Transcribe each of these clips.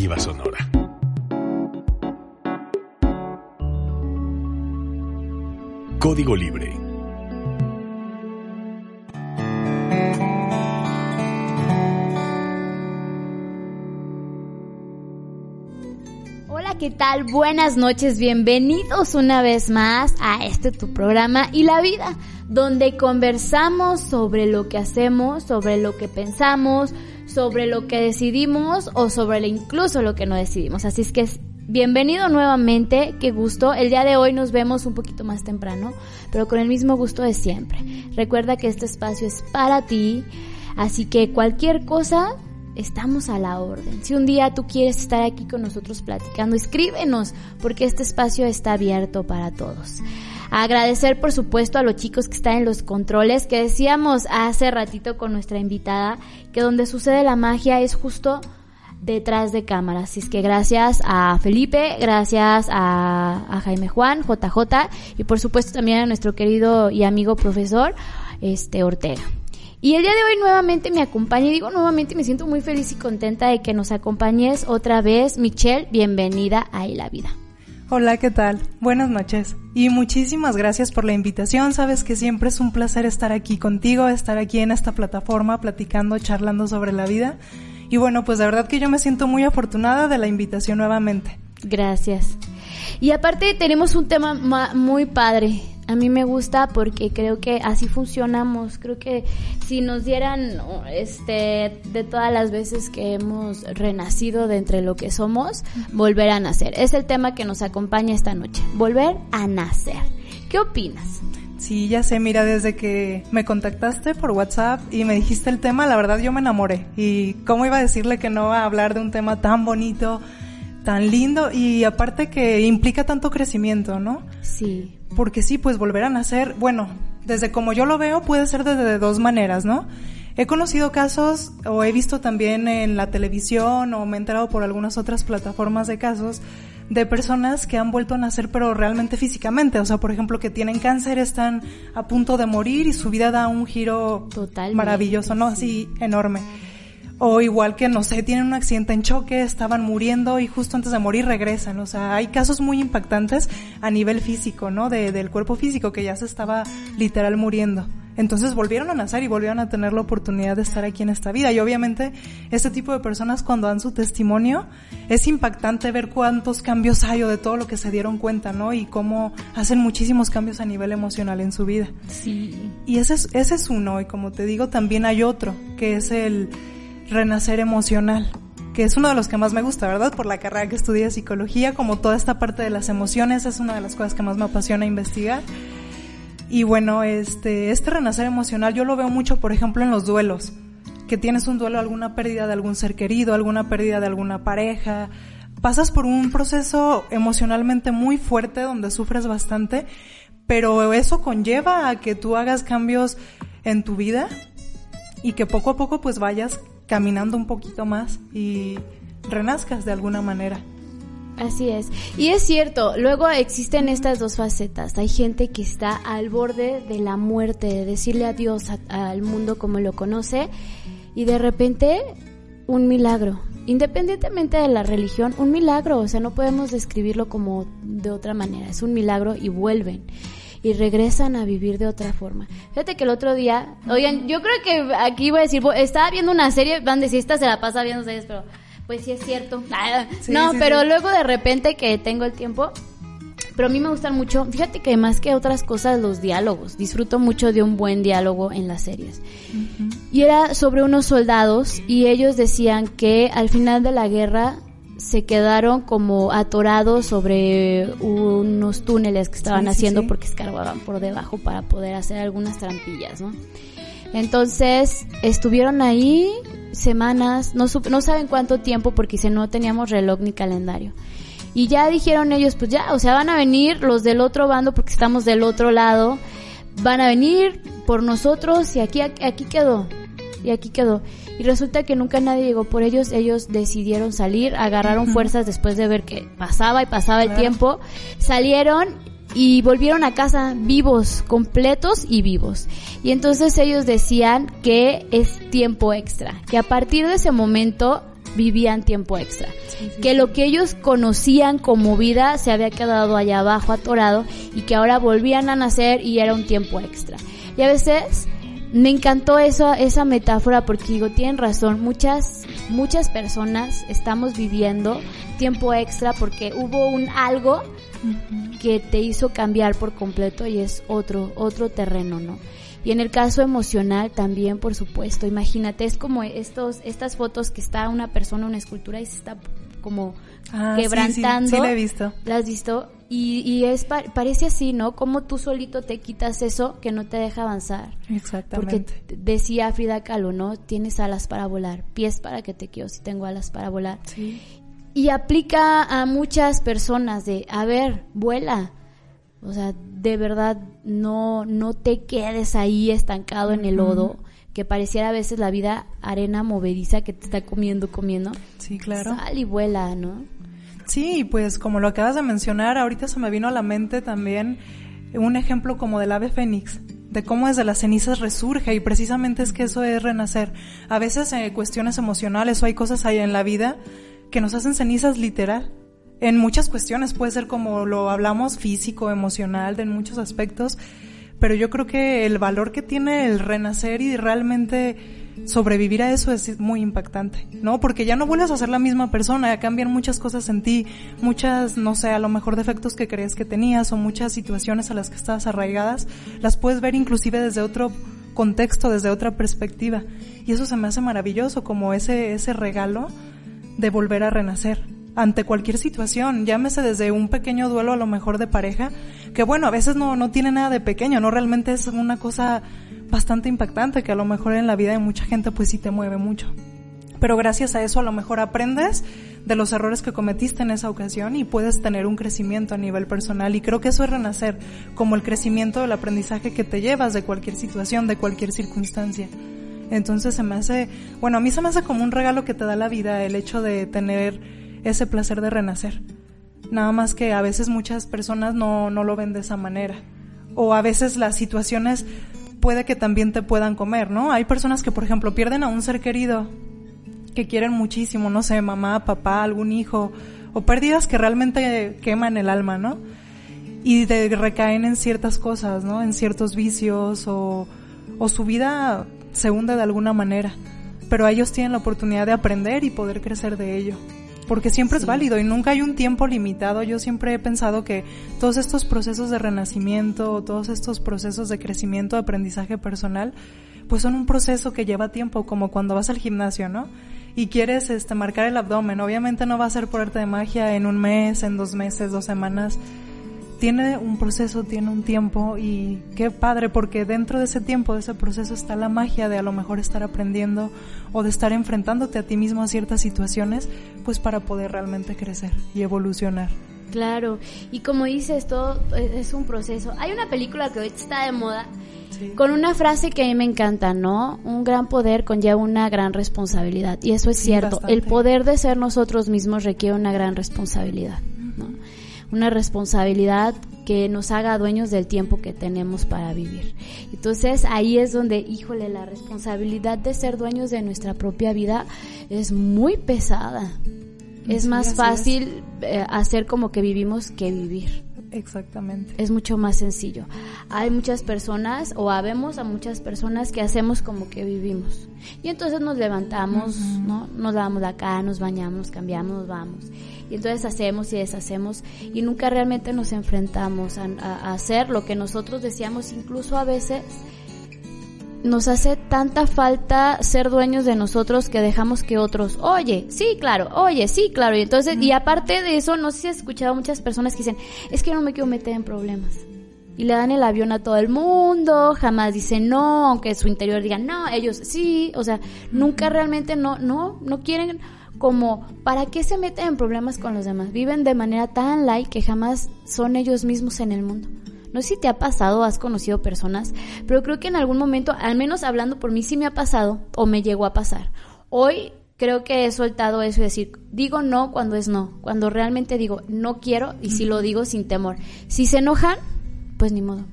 Sonora. Código Libre. Hola, ¿qué tal? Buenas noches, bienvenidos una vez más a este tu programa y la vida, donde conversamos sobre lo que hacemos, sobre lo que pensamos, sobre lo que decidimos o sobre incluso lo que no decidimos. Así es que Bienvenido nuevamente, qué gusto. El día de hoy nos vemos un poquito más temprano, pero con el mismo gusto de siempre. Recuerda que este espacio es para ti, así que cualquier cosa, estamos a la orden. Si un día tú quieres estar aquí con nosotros platicando, escríbenos, porque este espacio está abierto para todos. Agradecer, por supuesto, a los chicos que están en los controles, que decíamos hace ratito con nuestra invitada, que donde sucede la magia es justo detrás de cámaras. Así es que gracias a Felipe, gracias a, Jaime Juan, JJ y por supuesto también a nuestro querido y amigo profesor este Ortega. Y el día de hoy nuevamente me acompaña, y digo nuevamente me siento muy feliz y contenta de que nos acompañes otra vez. Michelle, bienvenida a la Vida. Hola, ¿qué tal? Buenas noches. Y muchísimas gracias por la invitación. Sabes que siempre es un placer estar aquí contigo, estar aquí en esta plataforma platicando, charlando sobre la vida. Y bueno, pues de verdad que yo me siento muy afortunada de la invitación nuevamente. Gracias. Y aparte tenemos un tema muy padre. A mí me gusta porque creo que así funcionamos. Creo que si nos dieran este de todas las veces que hemos renacido de entre lo que somos, volver a nacer. Es el tema que nos acompaña esta noche. Volver a nacer. ¿Qué opinas? Sí, ya sé, mira, desde que me contactaste por WhatsApp y me dijiste el tema, la verdad yo me enamoré. Y cómo iba a decirle que no a hablar de un tema tan bonito, tan lindo y aparte que implica tanto crecimiento, ¿no? Sí. Porque sí, pues volver a nacer, bueno, desde como yo lo veo puede ser de dos maneras, ¿no? He conocido casos o he visto también en la televisión o me he enterado por algunas otras plataformas de casos de personas que han vuelto a nacer pero realmente físicamente, o sea, por ejemplo, que tienen cáncer, están a punto de morir y su vida da un giro Total maravilloso, ¿no? Así enorme. O igual que, no sé, tienen un accidente en choque, estaban muriendo y justo antes de morir regresan. O sea, hay casos muy impactantes a nivel físico, ¿no? De, del cuerpo físico que ya se estaba literal muriendo. Entonces volvieron a nacer y volvieron a tener la oportunidad de estar aquí en esta vida. Y obviamente este tipo de personas cuando dan su testimonio es impactante ver cuántos cambios hay o de todo lo que se dieron cuenta, ¿no? Y cómo hacen muchísimos cambios a nivel emocional en su vida. Sí. Y ese es, ese es uno. Y como te digo, también hay otro, que es el renacer emocional que es uno de los que más me gusta, ¿verdad? Por la carrera que estudié psicología, como toda esta parte de las emociones es una de las cosas que más me apasiona investigar. Y bueno, este, este renacer emocional yo lo veo mucho, por ejemplo, en los duelos. Que tienes un duelo, alguna pérdida de algún ser querido, alguna pérdida de alguna pareja. Pasas por un proceso emocionalmente muy fuerte donde sufres bastante, pero eso conlleva a que tú hagas cambios en tu vida y que poco a poco pues vayas caminando un poquito más y renazcas de alguna manera. Así es. Y es cierto, luego existen estas dos facetas. Hay gente que está al borde de la muerte, de decirle adiós al mundo como lo conoce, y de repente un milagro. Independientemente de la religión, un milagro, o sea, no podemos describirlo como de otra manera, es un milagro y vuelven y regresan a vivir de otra forma. Fíjate que el otro día, oigan, yo creo que aquí voy a decir, estaba viendo una serie, van de si esta se la pasa viendo series, pero pues sí es cierto. no, pero luego de repente que tengo el tiempo, pero a mí me gustan mucho, fíjate que más que otras cosas los diálogos, disfruto mucho de un buen diálogo en las series. Y era sobre unos soldados y ellos decían que al final de la guerra se quedaron como atorados sobre unos túneles que estaban haciendo porque escarbaban por debajo para poder hacer algunas trampillas, ¿no? Entonces estuvieron ahí semanas, no, no saben cuánto tiempo porque si no teníamos reloj ni calendario. Y ya dijeron ellos, pues ya, o sea, van a venir los del otro bando porque estamos del otro lado, van a venir por nosotros y aquí, aquí quedó, y aquí quedó. Y resulta que nunca nadie llegó por ellos, ellos decidieron salir, agarraron fuerzas después de ver que pasaba y pasaba el tiempo, salieron y volvieron a casa vivos, completos y vivos. Y entonces ellos decían que es tiempo extra, que a partir de ese momento vivían tiempo extra. que lo que ellos conocían como vida se había quedado allá abajo atorado y que ahora volvían a nacer y era un tiempo extra. Y a veces me encantó eso, esa metáfora porque digo, tienen razón, muchas, muchas personas estamos viviendo tiempo extra porque hubo un algo que te hizo cambiar por completo y es otro, otro terreno, ¿no? Y en el caso emocional también, por supuesto, imagínate, es como estos, estas fotos que está una persona, una escultura y se está como Ah, quebrantando. Sí, sí, sí la he visto. ¿La has visto? Y, y es parece así, ¿no? Como tú solito te quitas eso que no te deja avanzar. Exactamente. Porque decía Frida Kahlo, ¿no? Tienes alas para volar, pies para que te quiero si tengo alas para volar. Sí. Y aplica a muchas personas de, a ver, vuela. O sea, de verdad, no, no te quedes ahí estancado en el lodo, que pareciera a veces la vida arena movediza que te está comiendo, comiendo. Sí, claro. Sal y vuela, ¿no? Sí, pues como lo acabas de mencionar, ahorita se me vino a la mente también un ejemplo como del ave fénix, de cómo desde las cenizas resurge y precisamente es que eso es renacer. A veces eh, cuestiones emocionales o hay cosas ahí en la vida que nos hacen cenizas literal. En muchas cuestiones puede ser como lo hablamos físico, emocional, en muchos aspectos, pero yo creo que el valor que tiene el renacer y realmente sobrevivir a eso es muy impactante, ¿no? Porque ya no vuelves a ser la misma persona, ya cambian muchas cosas en ti, muchas, no sé, a lo mejor defectos que crees que tenías o muchas situaciones a las que estabas arraigadas, las puedes ver inclusive desde otro contexto, desde otra perspectiva. Y eso se me hace maravilloso, como ese, ese regalo de volver a renacer ante cualquier situación, llámese desde un pequeño duelo a lo mejor de pareja, que bueno, a veces no, no tiene nada de pequeño, no realmente es una cosa bastante impactante que a lo mejor en la vida de mucha gente pues sí te mueve mucho. Pero gracias a eso a lo mejor aprendes de los errores que cometiste en esa ocasión y puedes tener un crecimiento a nivel personal y creo que eso es renacer, como el crecimiento del aprendizaje que te llevas de cualquier situación, de cualquier circunstancia. Entonces se me hace, bueno, a mí se me hace como un regalo que te da la vida el hecho de tener ese placer de renacer. Nada más que a veces muchas personas no, no lo ven de esa manera. O a veces las situaciones puede que también te puedan comer, ¿no? Hay personas que, por ejemplo, pierden a un ser querido que quieren muchísimo, no sé, mamá, papá, algún hijo, o pérdidas que realmente queman el alma, ¿no? Y de, recaen en ciertas cosas, ¿no? En ciertos vicios o, o su vida se hunde de alguna manera. Pero ellos tienen la oportunidad de aprender y poder crecer de ello porque siempre es válido y nunca hay un tiempo limitado. Yo siempre he pensado que todos estos procesos de renacimiento, todos estos procesos de crecimiento, de aprendizaje personal, pues son un proceso que lleva tiempo, como cuando vas al gimnasio, ¿no? Y quieres este marcar el abdomen, obviamente no va a ser por arte de magia en un mes, en dos meses, dos semanas tiene un proceso, tiene un tiempo y qué padre porque dentro de ese tiempo, de ese proceso está la magia de a lo mejor estar aprendiendo o de estar enfrentándote a ti mismo a ciertas situaciones, pues para poder realmente crecer y evolucionar. Claro, y como dices, todo es un proceso. Hay una película que hoy está de moda con una frase que a mí me encanta, ¿no? Un gran poder conlleva una gran responsabilidad. Y eso es cierto. El poder de ser nosotros mismos requiere una gran responsabilidad. Una responsabilidad que nos haga dueños del tiempo que tenemos para vivir. Entonces ahí es donde, híjole, la responsabilidad de ser dueños de nuestra propia vida es muy pesada. Es más fácil eh, hacer como que vivimos que vivir. Exactamente. Es mucho más sencillo. Hay muchas personas, o habemos a muchas personas que hacemos como que vivimos. Y entonces nos levantamos, ¿no? Nos lavamos la cara, nos bañamos, cambiamos, nos vamos. Y entonces hacemos y deshacemos y nunca realmente nos enfrentamos a, a hacer lo que nosotros deseamos, incluso a veces nos hace tanta falta ser dueños de nosotros que dejamos que otros, oye, sí, claro, oye, sí, claro. Y entonces, y aparte de eso, no sé si has escuchado a muchas personas que dicen, es que no me quiero meter en problemas. Y le dan el avión a todo el mundo, jamás dicen no, aunque su interior diga no, ellos sí, o sea, nunca realmente no, no, no quieren como, ¿para qué se meten en problemas con los demás? Viven de manera tan light que jamás son ellos mismos en el mundo. No sé si te ha pasado, has conocido personas, pero creo que en algún momento, al menos hablando por mí, sí me ha pasado o me llegó a pasar. Hoy creo que he soltado eso y decir, digo no cuando es no, cuando realmente digo no quiero y si lo digo sin temor. Si se enojan, pues ni modo.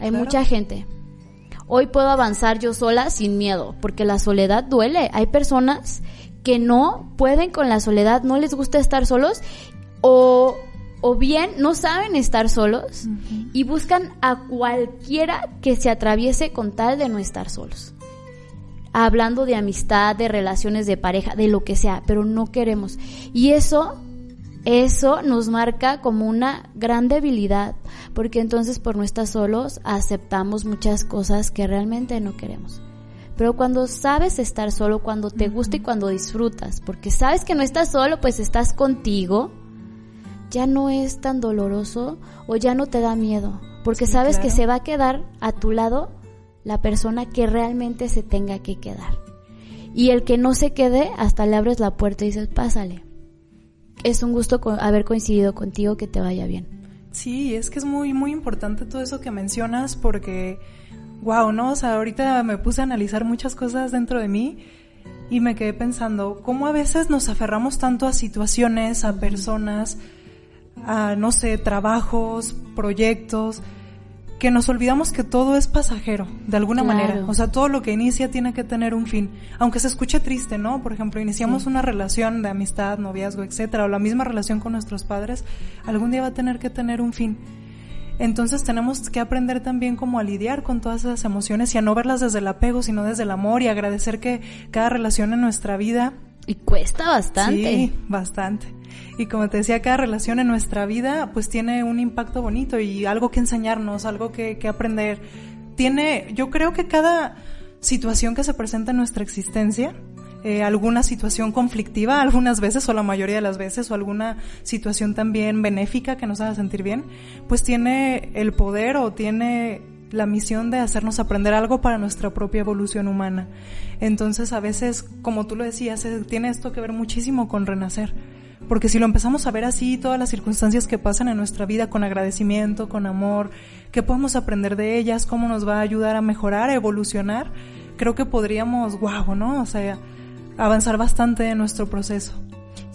Hay mucha gente. Hoy puedo avanzar yo sola sin miedo, porque la soledad duele. Hay personas que no pueden con la soledad, no les gusta estar solos o, o bien no saben estar solos y buscan a cualquiera que se atraviese con tal de no estar solos. Hablando de amistad, de relaciones de pareja, de lo que sea, pero no queremos. Y eso eso nos marca como una gran debilidad, porque entonces por no estar solos aceptamos muchas cosas que realmente no queremos. Pero cuando sabes estar solo, cuando te gusta y cuando disfrutas, porque sabes que no estás solo, pues estás contigo, ya no es tan doloroso o ya no te da miedo, porque sabes que se va a quedar a tu lado la persona que realmente se tenga que quedar. Y el que no se quede, hasta le abres la puerta y dices, pásale es un gusto haber coincidido contigo, que te vaya bien. Sí, es que es muy, muy importante todo eso que mencionas porque, wow, ¿no? O sea, ahorita me puse a analizar muchas cosas dentro de mí y me quedé pensando cómo a veces nos aferramos tanto a situaciones, a personas, a, no sé, trabajos, proyectos, que nos olvidamos que todo es pasajero, de alguna manera. O sea, todo lo que inicia tiene que tener un fin. Aunque se escuche triste, ¿no? Por ejemplo, iniciamos una relación de amistad, noviazgo, etcétera, o la misma relación con nuestros padres, algún día va a tener que tener un fin. Entonces tenemos que aprender también como a lidiar con todas esas emociones y a no verlas desde el apego, sino desde el amor y agradecer que cada relación en nuestra vida y cuesta bastante. Sí, bastante. Y como te decía, cada relación en nuestra vida pues tiene un impacto bonito y algo que enseñarnos, algo que, que aprender. Tiene, yo creo que cada situación que se presenta en nuestra existencia, eh, alguna situación conflictiva algunas veces o la mayoría de las veces o alguna situación también benéfica que nos haga sentir bien, pues tiene el poder o tiene la misión de hacernos aprender algo para nuestra propia evolución humana. Entonces a veces, como tú lo decías, eh, tiene esto que ver muchísimo con renacer. Porque si lo empezamos a ver así, todas las circunstancias que pasan en nuestra vida con agradecimiento, con amor, qué podemos aprender de ellas, cómo nos va a ayudar a mejorar, a evolucionar, creo que podríamos, wow, ¿no? O sea, avanzar bastante en nuestro proceso.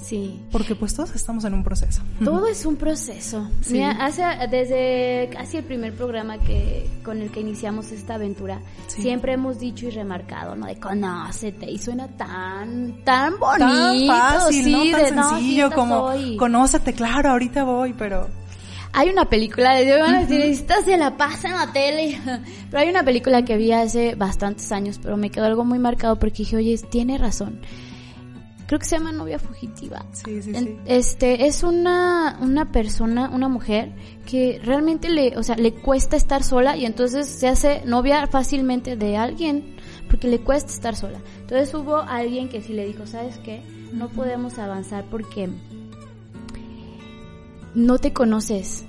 Sí. Porque pues todos estamos en un proceso. Todo es un proceso. Mira, hace, desde casi el primer programa que con el que iniciamos esta aventura, siempre hemos dicho y remarcado, ¿no? De conócete. Y suena tan, tan bonito. Tan fácil, ¿no? Tan sencillo como conócete, claro, ahorita voy, pero... Hay una película, de van a decir, esta se la pasa en la tele. Pero hay una película que vi hace bastantes años, pero me quedó algo muy marcado porque dije, oye, tiene razón creo que se llama novia fugitiva. Sí, sí, sí. Este, es una, una persona, una mujer que realmente le, o sea, le cuesta estar sola y entonces se hace novia fácilmente de alguien porque le cuesta estar sola. Entonces hubo alguien que sí le dijo, ¿sabes qué? No podemos avanzar porque no te conoces.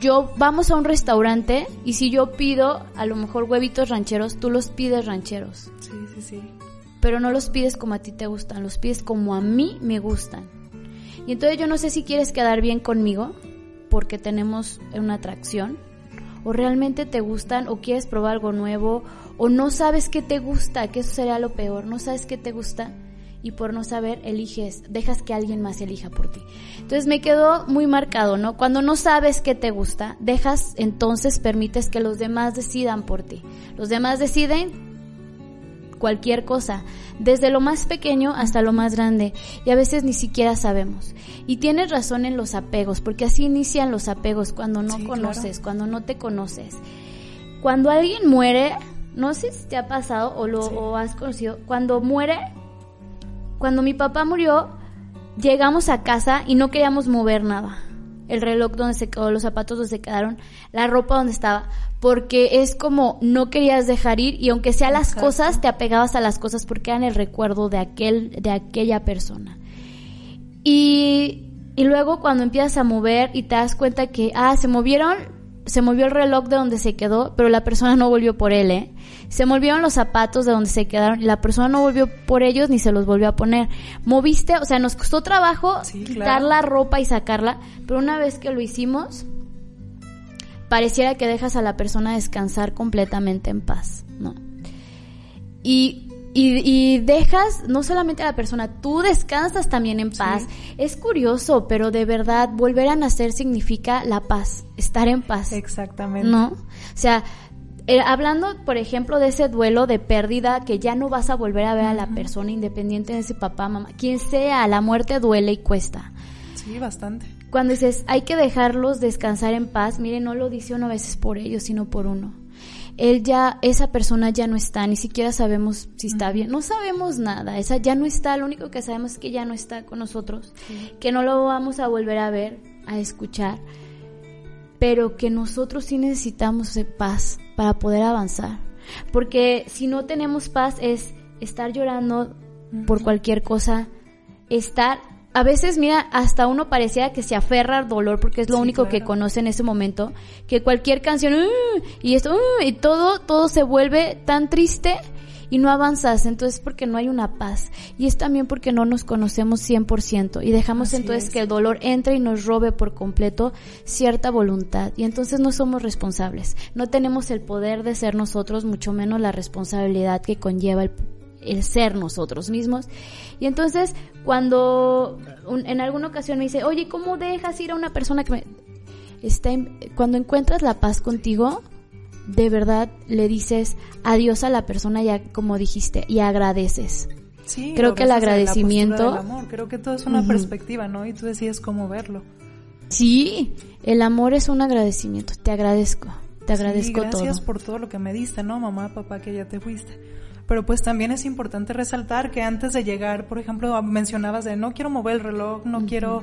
Yo vamos a un restaurante y si yo pido a lo mejor huevitos rancheros, tú los pides rancheros. Sí, sí, sí pero no los pides como a ti te gustan, los pides como a mí me gustan. Y entonces yo no sé si quieres quedar bien conmigo porque tenemos una atracción o realmente te gustan o quieres probar algo nuevo o no sabes qué te gusta, que eso sería lo peor, no sabes qué te gusta y por no saber eliges, dejas que alguien más elija por ti. Entonces me quedó muy marcado, ¿no? Cuando no sabes qué te gusta, dejas, entonces permites que los demás decidan por ti. Los demás deciden cualquier cosa, desde lo más pequeño hasta lo más grande, y a veces ni siquiera sabemos. Y tienes razón en los apegos, porque así inician los apegos cuando no conoces, cuando no te conoces. Cuando alguien muere, no sé si te ha pasado o lo has conocido, cuando muere, cuando mi papá murió, llegamos a casa y no queríamos mover nada el reloj donde se quedó, los zapatos donde se quedaron, la ropa donde estaba, porque es como no querías dejar ir y aunque sea las cosas, te apegabas a las cosas porque eran el recuerdo de aquel, de aquella persona. Y, y luego cuando empiezas a mover y te das cuenta que, ah, se movieron se movió el reloj de donde se quedó, pero la persona no volvió por él, ¿eh? Se movieron los zapatos de donde se quedaron y la persona no volvió por ellos ni se los volvió a poner. Moviste, o sea, nos costó trabajo quitar la ropa y sacarla, pero una vez que lo hicimos, pareciera que dejas a la persona descansar completamente en paz, ¿no? Y y, dejas no solamente a la persona, tú descansas también en paz. Es curioso, pero de verdad, volver a nacer significa la paz, estar en paz. Exactamente. ¿No? O sea, eh, hablando, por ejemplo, de ese duelo de pérdida que ya no vas a volver a ver a la persona independiente de ese papá, mamá, quien sea, la muerte duele y cuesta. Sí, bastante. Cuando dices, hay que dejarlos descansar en paz, mire, no lo dice uno a veces por ellos, sino por uno. Él ya, esa persona ya no está, ni siquiera sabemos si está bien, no sabemos nada, esa ya no está, lo único que sabemos es que ya no está con nosotros, que no lo vamos a volver a ver, a escuchar, pero que nosotros sí necesitamos de paz para poder avanzar, porque si no tenemos paz es estar llorando por cualquier cosa, estar a veces, mira, hasta uno parecía que se aferra al dolor porque es lo Sí, único que conoce en ese momento, que cualquier canción, "Uh", y esto, "Uh", y todo, todo se vuelve tan triste y no avanzas, entonces porque no hay una paz. Y es también porque no nos conocemos 100% y dejamos Así entonces es. que el dolor entre y nos robe por completo cierta voluntad. Y entonces no somos responsables, no tenemos el poder de ser nosotros, mucho menos la responsabilidad que conlleva el el ser nosotros mismos. Y entonces, cuando un- en alguna ocasión me dice, oye, ¿cómo dejas ir a una persona que me... Está en- cuando encuentras la paz contigo, de verdad le dices adiós a la persona ya como dijiste y agradeces. Sí, Creo que el la agradecimiento- postura del amor. Creo que todo es una perspectiva, ¿no? Y tú decides cómo verlo. Sí, el amor es un agradecimiento. Te agradezco, te Sí, agradezco gracias todo. por todo lo que me diste, ¿no? Mamá, papá, que ya te fuiste. Pero pues también es importante resaltar que antes de llegar, por ejemplo, mencionabas de no quiero mover el reloj, no quiero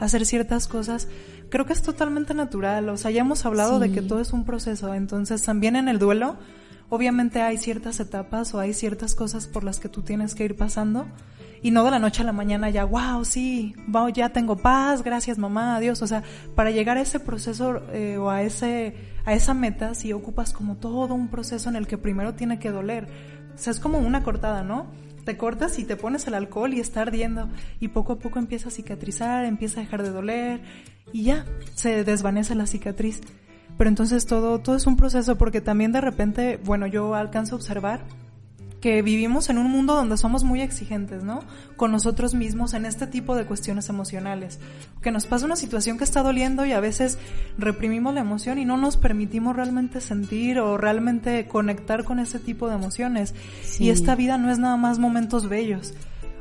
hacer ciertas cosas. Creo que es totalmente natural. O sea, ya hemos hablado de que todo es un proceso. Entonces, también en el duelo, obviamente hay ciertas etapas o hay ciertas cosas por las que tú tienes que ir pasando. Y no de la noche a la mañana ya, wow, sí, wow, ya tengo paz, gracias mamá, adiós. O sea, para llegar a ese proceso eh, o a ese, a esa meta, si ocupas como todo un proceso en el que primero tiene que doler. O sea, es como una cortada, ¿no? Te cortas y te pones el alcohol y está ardiendo. Y poco a poco empieza a cicatrizar, empieza a dejar de doler y ya, se desvanece la cicatriz. Pero entonces todo, todo es un proceso porque también de repente, bueno, yo alcanzo a observar que vivimos en un mundo donde somos muy exigentes, ¿no? Con nosotros mismos en este tipo de cuestiones emocionales. Que nos pasa una situación que está doliendo y a veces reprimimos la emoción y no nos permitimos realmente sentir o realmente conectar con ese tipo de emociones. Sí. Y esta vida no es nada más momentos bellos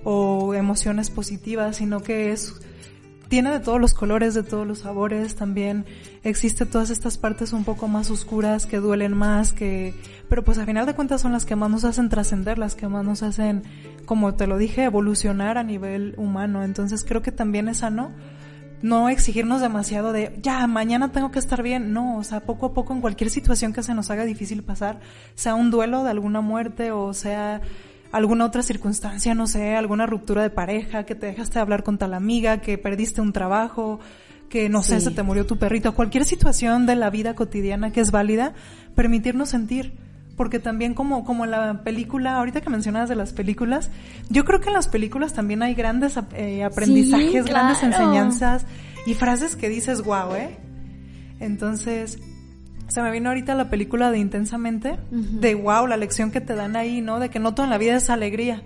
o emociones positivas, sino que es tiene de todos los colores, de todos los sabores, también existe todas estas partes un poco más oscuras que duelen más, que, pero pues a final de cuentas son las que más nos hacen trascender, las que más nos hacen, como te lo dije, evolucionar a nivel humano. Entonces creo que también es sano no exigirnos demasiado de, ya, mañana tengo que estar bien. No, o sea, poco a poco en cualquier situación que se nos haga difícil pasar, sea un duelo de alguna muerte o sea alguna otra circunstancia, no sé, alguna ruptura de pareja, que te dejaste de hablar con tal amiga, que perdiste un trabajo, que no sé, Sí. se te murió tu perrito, cualquier situación de la vida cotidiana que es válida, permitirnos sentir. Porque también como, como en la película, ahorita que mencionabas de las películas, yo creo que en las películas también hay grandes eh, aprendizajes, Sí, grandes claro. enseñanzas y frases que dices, wow, ¿eh? Entonces, se me vino ahorita la película de Intensamente, de wow, la lección que te dan ahí, ¿no? De que no todo en la vida es alegría.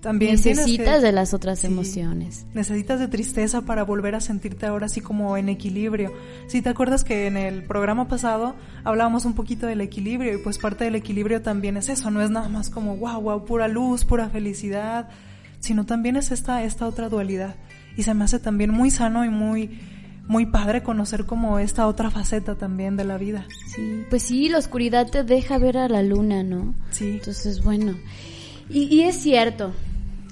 También que- Necesitas de las otras Sí. emociones. Necesitas de tristeza para volver a sentirte ahora así como en equilibrio. Si te acuerdas que en el programa pasado hablábamos un poquito del equilibrio y pues parte del equilibrio también es eso, no es nada más como wow, wow, pura luz, pura felicidad, sino también es esta, esta otra dualidad. Y se me hace también muy sano y muy, muy padre conocer como esta otra faceta también de la vida. Sí, pues sí, la oscuridad te deja ver a la luna, ¿no? Sí. Entonces, bueno. Y, y es cierto.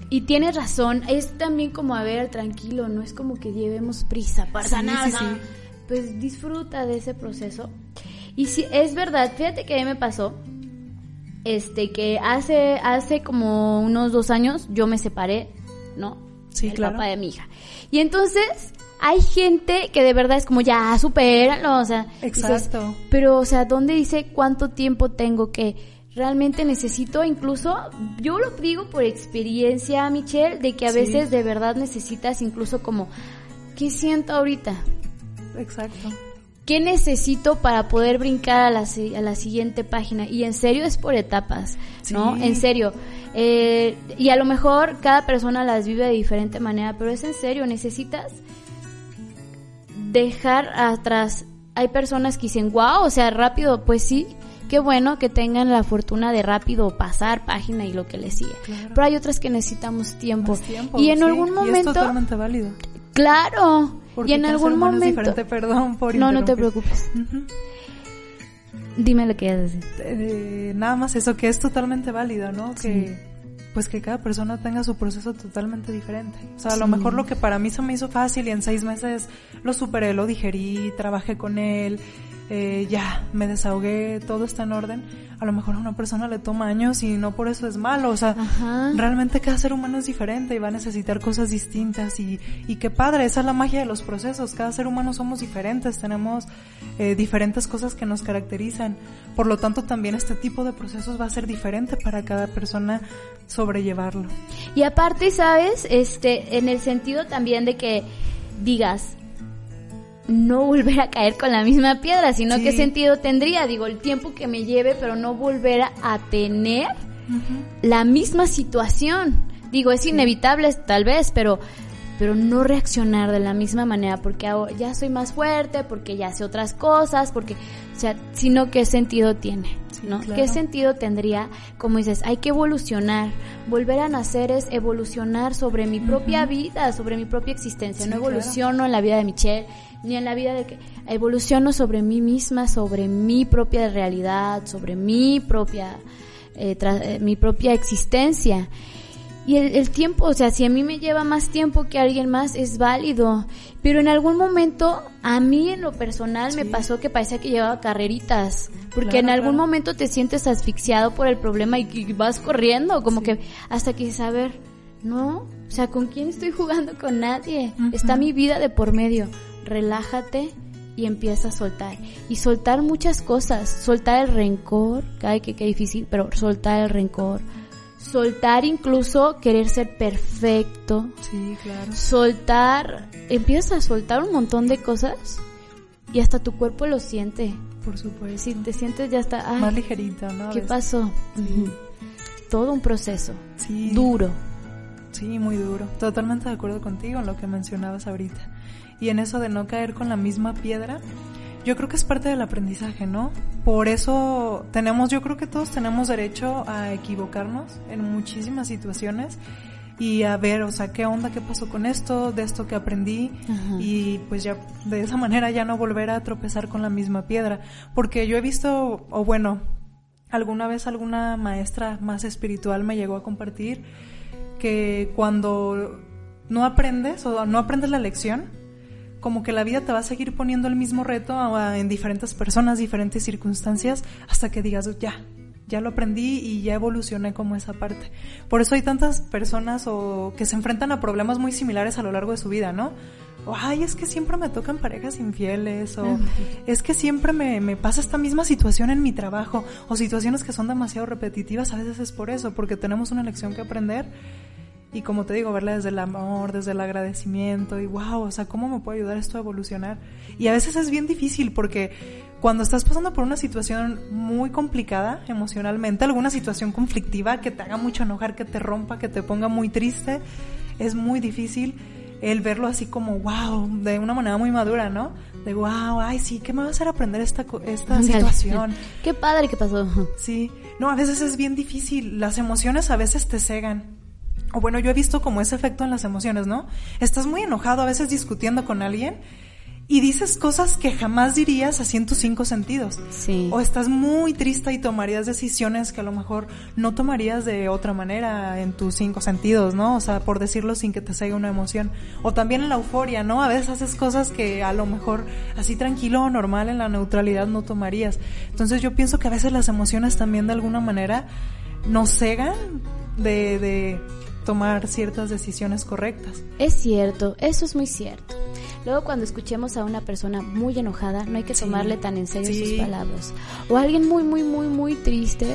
Y tienes razón. Es también como, a ver, tranquilo, no es como que llevemos prisa para Sí, sanar. sí, ¿no? sí. Pues disfruta de ese proceso. Y sí, es verdad, fíjate que a mí me pasó. Este, que hace, hace como unos dos años yo me separé, ¿no? Sí, El claro. papá de mi hija. Y entonces hay gente que de verdad es como ya, supéralo, o sea. dices, Exacto. pero, o sea, ¿dónde dice cuánto tiempo tengo que realmente necesito? Incluso, yo lo digo por experiencia, Michelle, de que a Sí. veces de verdad necesitas incluso como, ¿qué siento ahorita? Exacto. ¿Qué necesito para poder brincar a la, a la siguiente página? Y en serio es por etapas, ¿no? Sí. En serio. Eh, y a lo mejor cada persona las vive de diferente manera, pero es en serio, necesitas dejar atrás. Hay personas que dicen, wow, o sea, rápido, pues sí, qué bueno que tengan la fortuna de rápido pasar página y lo que les sigue. Pero hay otras que necesitamos tiempo. y en algún momento... Y es totalmente válido. Claro. y en algún momento... Perdón por No, no te preocupes. Dime lo que quieres decir. Eh, nada más eso, que es totalmente válido, ¿no? Que pues que cada persona tenga su proceso totalmente diferente. O sea, a lo mejor lo que para mí se me hizo fácil y en seis meses lo superé, lo digerí, trabajé con él, eh, ya, me desahogué, todo está en orden, a lo mejor a una persona le toma años y no por eso es malo, o sea, realmente cada ser humano es diferente y va a necesitar cosas distintas y, y qué padre, esa es la magia de los procesos, cada ser humano somos diferentes, tenemos eh, diferentes cosas que nos caracterizan, por lo tanto también este tipo de procesos va a ser diferente para cada persona sobrellevarlo. Y aparte, ¿sabes? Este, en el sentido también de que digas, no volver a caer con la misma piedra, sino qué sentido tendría, digo, el tiempo que me lleve, pero no volver a tener la misma situación. Digo, es inevitable tal vez, pero pero no reaccionar de la misma manera porque ya soy más fuerte, porque ya sé otras cosas, porque, o sea, sino qué sentido tiene, ¿no? ¿Qué sentido tendría? Como dices, hay que evolucionar. Volver a nacer es evolucionar sobre mi propia vida, sobre mi propia existencia. no evoluciono en la vida de Michelle, ni en la vida de que evoluciono sobre mí misma, sobre mi propia realidad, sobre mi propia, eh, eh, mi propia existencia. Y el, tiempo, o sea, si a mí me lleva más tiempo que a alguien más, es válido. Pero en algún momento, a mí en lo personal me pasó que parecía que llevaba carreritas. Porque en algún momento te sientes asfixiado por el problema y, vas corriendo, como que hasta que saber, no, o sea, ¿con quién estoy jugando? Con nadie. Está mi vida de por medio. Relájate y empieza a soltar. Y soltar muchas cosas. Soltar el rencor, ay, que qué difícil, pero soltar el rencor soltar incluso querer ser perfecto. Sí, claro. Soltar, empiezas a soltar un montón de cosas y hasta tu cuerpo lo siente. Por supuesto. Si te sientes ya está más ligerita, ¿no? ¿Qué pasó? Todo un proceso. Sí. Duro. Sí, muy duro. Totalmente de acuerdo contigo en lo que mencionabas ahorita. Y en eso de no caer con la misma piedra, yo creo que es parte del aprendizaje, ¿no? Por eso tenemos, yo creo que todos tenemos derecho a equivocarnos en muchísimas situaciones y a ver, o sea, qué onda, qué pasó con esto, de esto que aprendí y pues ya de esa manera ya no volver a tropezar con la misma piedra. Porque yo he visto, o bueno, alguna vez alguna maestra más espiritual me llegó a compartir que cuando no aprendes o no aprendes la lección, como que la vida te va a seguir poniendo el mismo reto en diferentes personas, diferentes circunstancias, hasta que digas, ya, ya lo aprendí y ya evolucioné como esa parte. Por eso hay tantas personas o que se enfrentan a problemas muy similares a lo largo de su vida, ¿no? O, ay, es que siempre me tocan parejas infieles, o es que siempre me, me pasa esta misma situación en mi trabajo, o situaciones que son demasiado repetitivas, a veces es por eso, porque tenemos una lección que aprender y como te digo, verla desde el amor, desde el agradecimiento y wow, o sea, ¿cómo me puede ayudar esto a evolucionar? Y a veces es bien difícil porque cuando estás pasando por una situación muy complicada emocionalmente, alguna situación conflictiva que te haga mucho enojar, que te rompa, que te ponga muy triste, es muy difícil el verlo así como wow, de una manera muy madura, ¿no? De wow, ay, sí, ¿qué me va a hacer aprender esta, esta situación? Qué padre que pasó. Sí, no, a veces es bien difícil, las emociones a veces te cegan o bueno, yo he visto como ese efecto en las emociones, ¿no? Estás muy enojado a veces discutiendo con alguien y dices cosas que jamás dirías así en tus cinco sentidos. Sí. O estás muy triste y tomarías decisiones que a lo mejor no tomarías de otra manera en tus cinco sentidos, ¿no? O sea, por decirlo sin que te salga una emoción. O también en la euforia, ¿no? A veces haces cosas que a lo mejor así tranquilo o normal en la neutralidad no tomarías. Entonces yo pienso que a veces las emociones también de alguna manera nos cegan de, de tomar ciertas decisiones correctas. Es cierto, eso es muy cierto. Luego cuando escuchemos a una persona muy enojada, no hay que tomarle tan en serio sus palabras. O alguien muy, muy, muy, muy triste.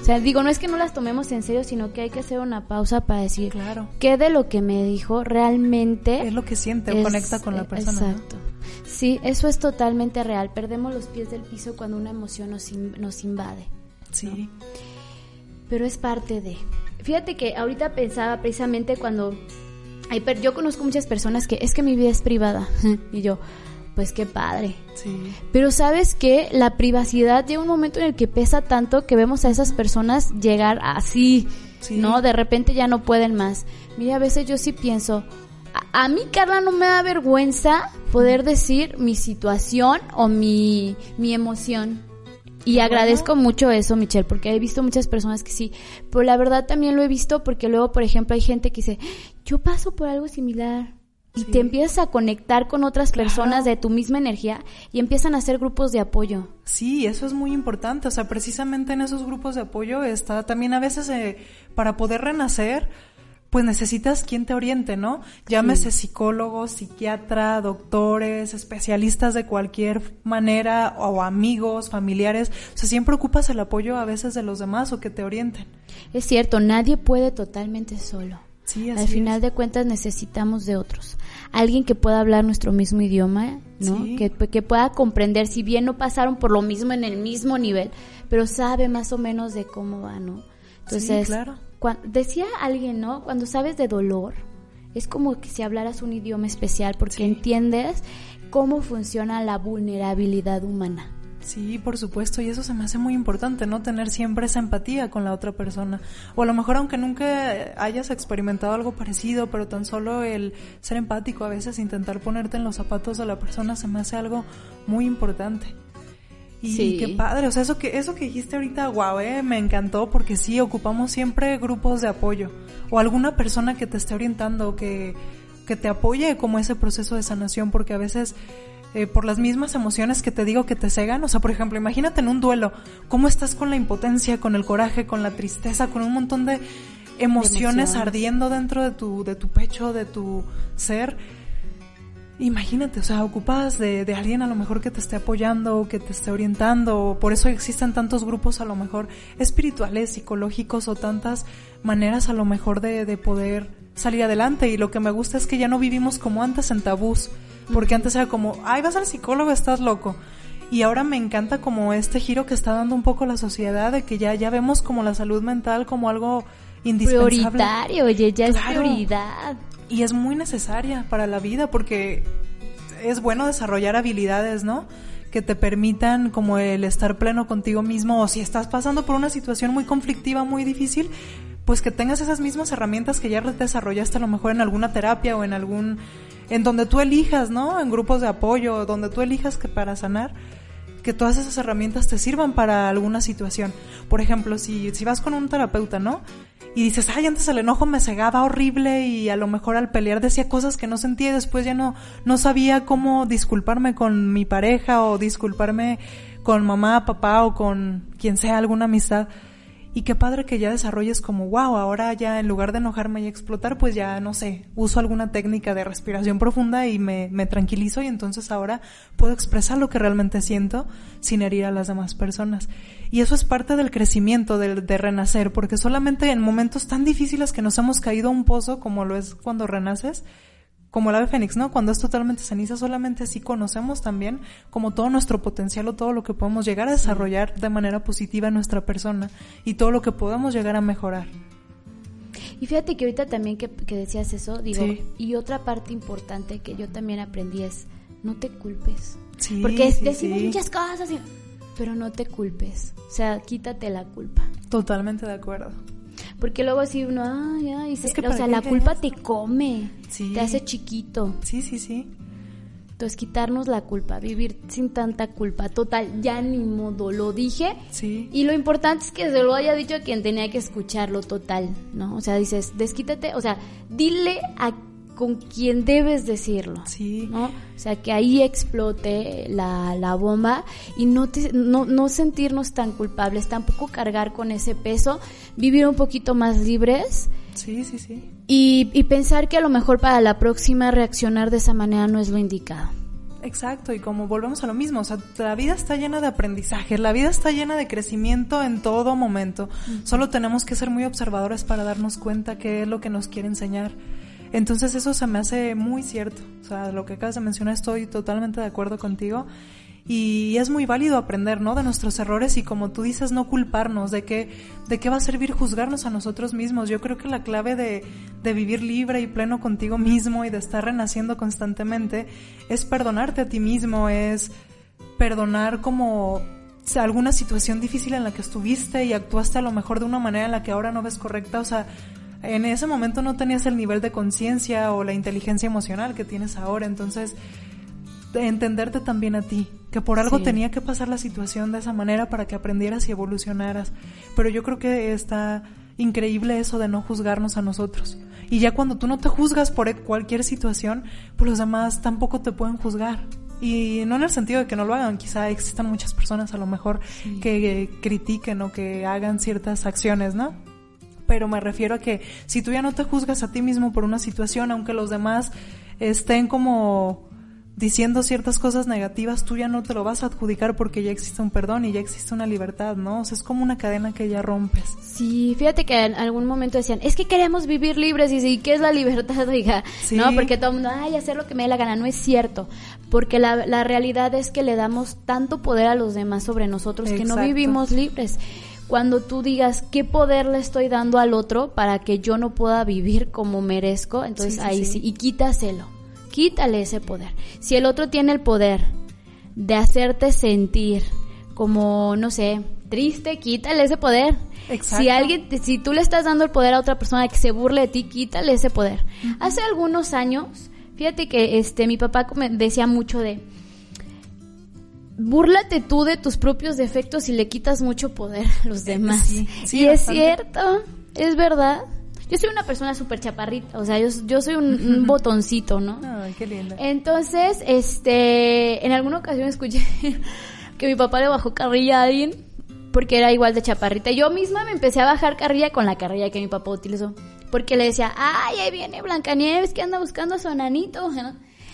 O sea, digo, no es que no las tomemos en serio, sino que hay que hacer una pausa para decir claro. qué de lo que me dijo realmente es lo que siente conecta con la persona. Exacto. Sí, eso es totalmente real. Perdemos los pies del piso cuando una emoción nos, nos invade. Sí. Pero es parte de. Fíjate que ahorita pensaba precisamente cuando... Hay, yo conozco muchas personas que es que mi vida es privada. y yo, pues qué padre. Sí. Pero sabes que la privacidad llega un momento en el que pesa tanto que vemos a esas personas llegar así, Sí. ¿no? De repente ya no pueden más. Mira, a veces yo sí pienso, a, a mí Carla no me da vergüenza poder decir mi situación o mi, mi emoción. Y agradezco mucho eso, Michelle, porque he visto muchas personas que sí. Pero la verdad también lo he visto porque luego, por ejemplo, hay gente que dice, yo paso por algo similar. Y Sí. te empiezas a conectar con otras Claro. personas de tu misma energía y empiezan a hacer grupos de apoyo. Sí, eso es muy importante. O sea, precisamente en esos grupos de apoyo está también a veces eh, para poder renacer, pues necesitas quien te oriente, ¿no? Llámese psicólogos, psiquiatra, doctores, especialistas de cualquier manera, o amigos, familiares. O sea, siempre ocupas el apoyo a veces de los demás o que te orienten. Es cierto, nadie puede totalmente solo. Sí, Al final es. de cuentas necesitamos de otros. Alguien que pueda hablar nuestro mismo idioma, ¿no? Sí. Que, que pueda comprender, si bien no pasaron por lo mismo en el mismo nivel, pero sabe más o menos de cómo va, ¿no? Entonces, claro. Decía alguien, ¿no? Cuando sabes de dolor, es como que si hablaras un idioma especial porque Sí. entiendes cómo funciona la vulnerabilidad humana. Sí, por supuesto, y eso se me hace muy importante, ¿no? Tener siempre esa empatía con la otra persona. O a lo mejor aunque nunca hayas experimentado algo parecido, pero tan solo el ser empático, a veces intentar ponerte en los zapatos de la persona se me hace algo muy importante. Y Sí. qué padre, o sea, eso que, eso que dijiste ahorita, guau, eh, me encantó porque sí, ocupamos siempre grupos de apoyo. O alguna persona que te esté orientando, que, que te apoye como ese proceso de sanación, porque a veces eh, por las mismas emociones que te digo que te cegan. O sea, por ejemplo, imagínate en un duelo, cómo estás con la impotencia, con el coraje, con la tristeza, con un montón de emociones, emociones. ardiendo dentro de tu, de tu pecho, de tu ser. Imagínate, o sea, ocupas de, de alguien a lo mejor que te esté apoyando, que te esté orientando, por eso existen tantos grupos a lo mejor espirituales, psicológicos o tantas maneras a lo mejor de, de poder salir adelante y lo que me gusta es que ya no vivimos como antes en tabús, porque antes era como, ay, vas al psicólogo, estás loco. Y ahora me encanta como este giro que está dando un poco la sociedad de que ya, ya vemos como la salud mental como algo indispensable. Prioritario, oye, ya es prioridad. Y es muy necesaria para la vida porque es bueno desarrollar habilidades, ¿no? Que te permitan como el estar pleno contigo mismo o si estás pasando por una situación muy conflictiva, muy difícil, pues que tengas esas mismas herramientas que ya desarrollaste a lo mejor en alguna terapia o en algún, en donde tú elijas, ¿no? En grupos de apoyo, donde tú elijas que para sanar, que todas esas herramientas te sirvan para alguna situación. Por ejemplo, si, si vas con un terapeuta, ¿no? Y dices, ay, antes el enojo me cegaba horrible y a lo mejor al pelear decía cosas que no sentía y después ya no, no sabía cómo disculparme con mi pareja o disculparme con mamá, papá o con quien sea, alguna amistad. Y qué padre que ya desarrolles como, wow, ahora ya en lugar de enojarme y explotar, pues ya, no sé, uso alguna técnica de respiración profunda y me, me tranquilizo y entonces ahora puedo expresar lo que realmente siento sin herir a las demás personas. Y eso es parte del crecimiento, del, de renacer, porque solamente en momentos tan difíciles que nos hemos caído a un pozo, como lo es cuando renaces, como el ave fénix, ¿no? Cuando es totalmente ceniza, solamente así conocemos también como todo nuestro potencial o todo lo que podemos llegar a desarrollar de manera positiva en nuestra persona y todo lo que podemos llegar a mejorar. Y fíjate que ahorita también que, que decías eso, digo, Sí. y otra parte importante que yo también aprendí es, no te culpes. Sí, Porque sí, decimos muchas cosas, y- pero no te culpes. O sea, quítate la culpa. Totalmente de acuerdo. Porque luego si uno, ay, ay, se- Es que o ¿para sea, la culpa eso? te come, Sí. te hace chiquito. Sí, sí, sí. Entonces, quitarnos la culpa, vivir sin tanta culpa. Total, ya ni modo, lo dije. Sí. Y lo importante es que se lo haya dicho a quien tenía que escucharlo total, ¿no? O sea, dices, desquítate, o sea, dile a con quien debes decirlo. Sí. ¿no? O sea, que ahí explote la, la bomba y no, te- no, no sentirnos tan culpables, tampoco cargar con ese peso, vivir un poquito más libres Sí, sí, sí. y, y pensar que a lo mejor para la próxima reaccionar de esa manera no es lo indicado. Exacto, y como volvemos a lo mismo, o sea, la vida está llena de aprendizaje, la vida está llena de crecimiento en todo momento. Solo tenemos que ser muy observadores para darnos cuenta qué es lo que nos quiere enseñar. Entonces eso se me hace muy cierto. O sea, lo que acabas de mencionar estoy totalmente de acuerdo contigo. y es muy válido aprender, ¿no? De nuestros errores y como tú dices, no culparnos, de que, de qué va a servir juzgarnos a nosotros mismos. Yo creo que la clave de, de vivir libre y pleno contigo mismo y de estar renaciendo constantemente es perdonarte a ti mismo, es perdonar como alguna situación difícil en la que estuviste y actuaste a lo mejor de una manera en la que ahora no ves correcta, o sea, en ese momento no tenías el nivel de conciencia o la inteligencia emocional que tienes ahora, entonces entenderte también a ti, que por algo tenía que pasar la situación de esa manera para que aprendieras y evolucionaras. Pero yo creo que está increíble eso de no juzgarnos a nosotros. Y ya cuando tú no te juzgas por cualquier situación, pues los demás tampoco te pueden juzgar. Y no en el sentido de que no lo hagan, quizá existan muchas personas a lo mejor que critiquen o que hagan ciertas acciones, ¿no? Pero me refiero a que si tú ya no te juzgas a ti mismo por una situación, aunque los demás estén como diciendo ciertas cosas negativas, tú ya no te lo vas a adjudicar porque ya existe un perdón y ya existe una libertad, ¿no? O sea, es como una cadena que ya rompes. Sí, fíjate que en algún momento decían, es que queremos vivir libres y sí, ¿qué es la libertad, oiga? No, porque todo el mundo, ay, hacer lo que me dé la gana, no es cierto, porque la, la realidad es que le damos tanto poder a los demás sobre nosotros que no vivimos libres cuando tú digas qué poder le estoy dando al otro para que yo no pueda vivir como merezco, entonces ahí sí, y quítaselo quítale ese poder. Si el otro tiene el poder de hacerte sentir como, no sé, triste, quítale ese poder. Si alguien, si tú le estás dando el poder a otra persona que se burle de ti, quítale ese poder. Hace algunos años, fíjate que este mi papá decía mucho de búrlate tú de tus propios defectos y le quitas mucho poder a los demás. y es cierto, es verdad. Yo soy una persona súper chaparrita, o sea, yo, yo soy un, botoncito, ¿no? Ay, qué linda. Entonces, este, en alguna ocasión escuché que mi papá le bajó carrilla a alguien porque era igual de chaparrita. Yo misma me empecé a bajar carrilla con la carrilla que mi papá utilizó. Porque le decía, ay, ahí viene Blancanieves que anda buscando a su enanito.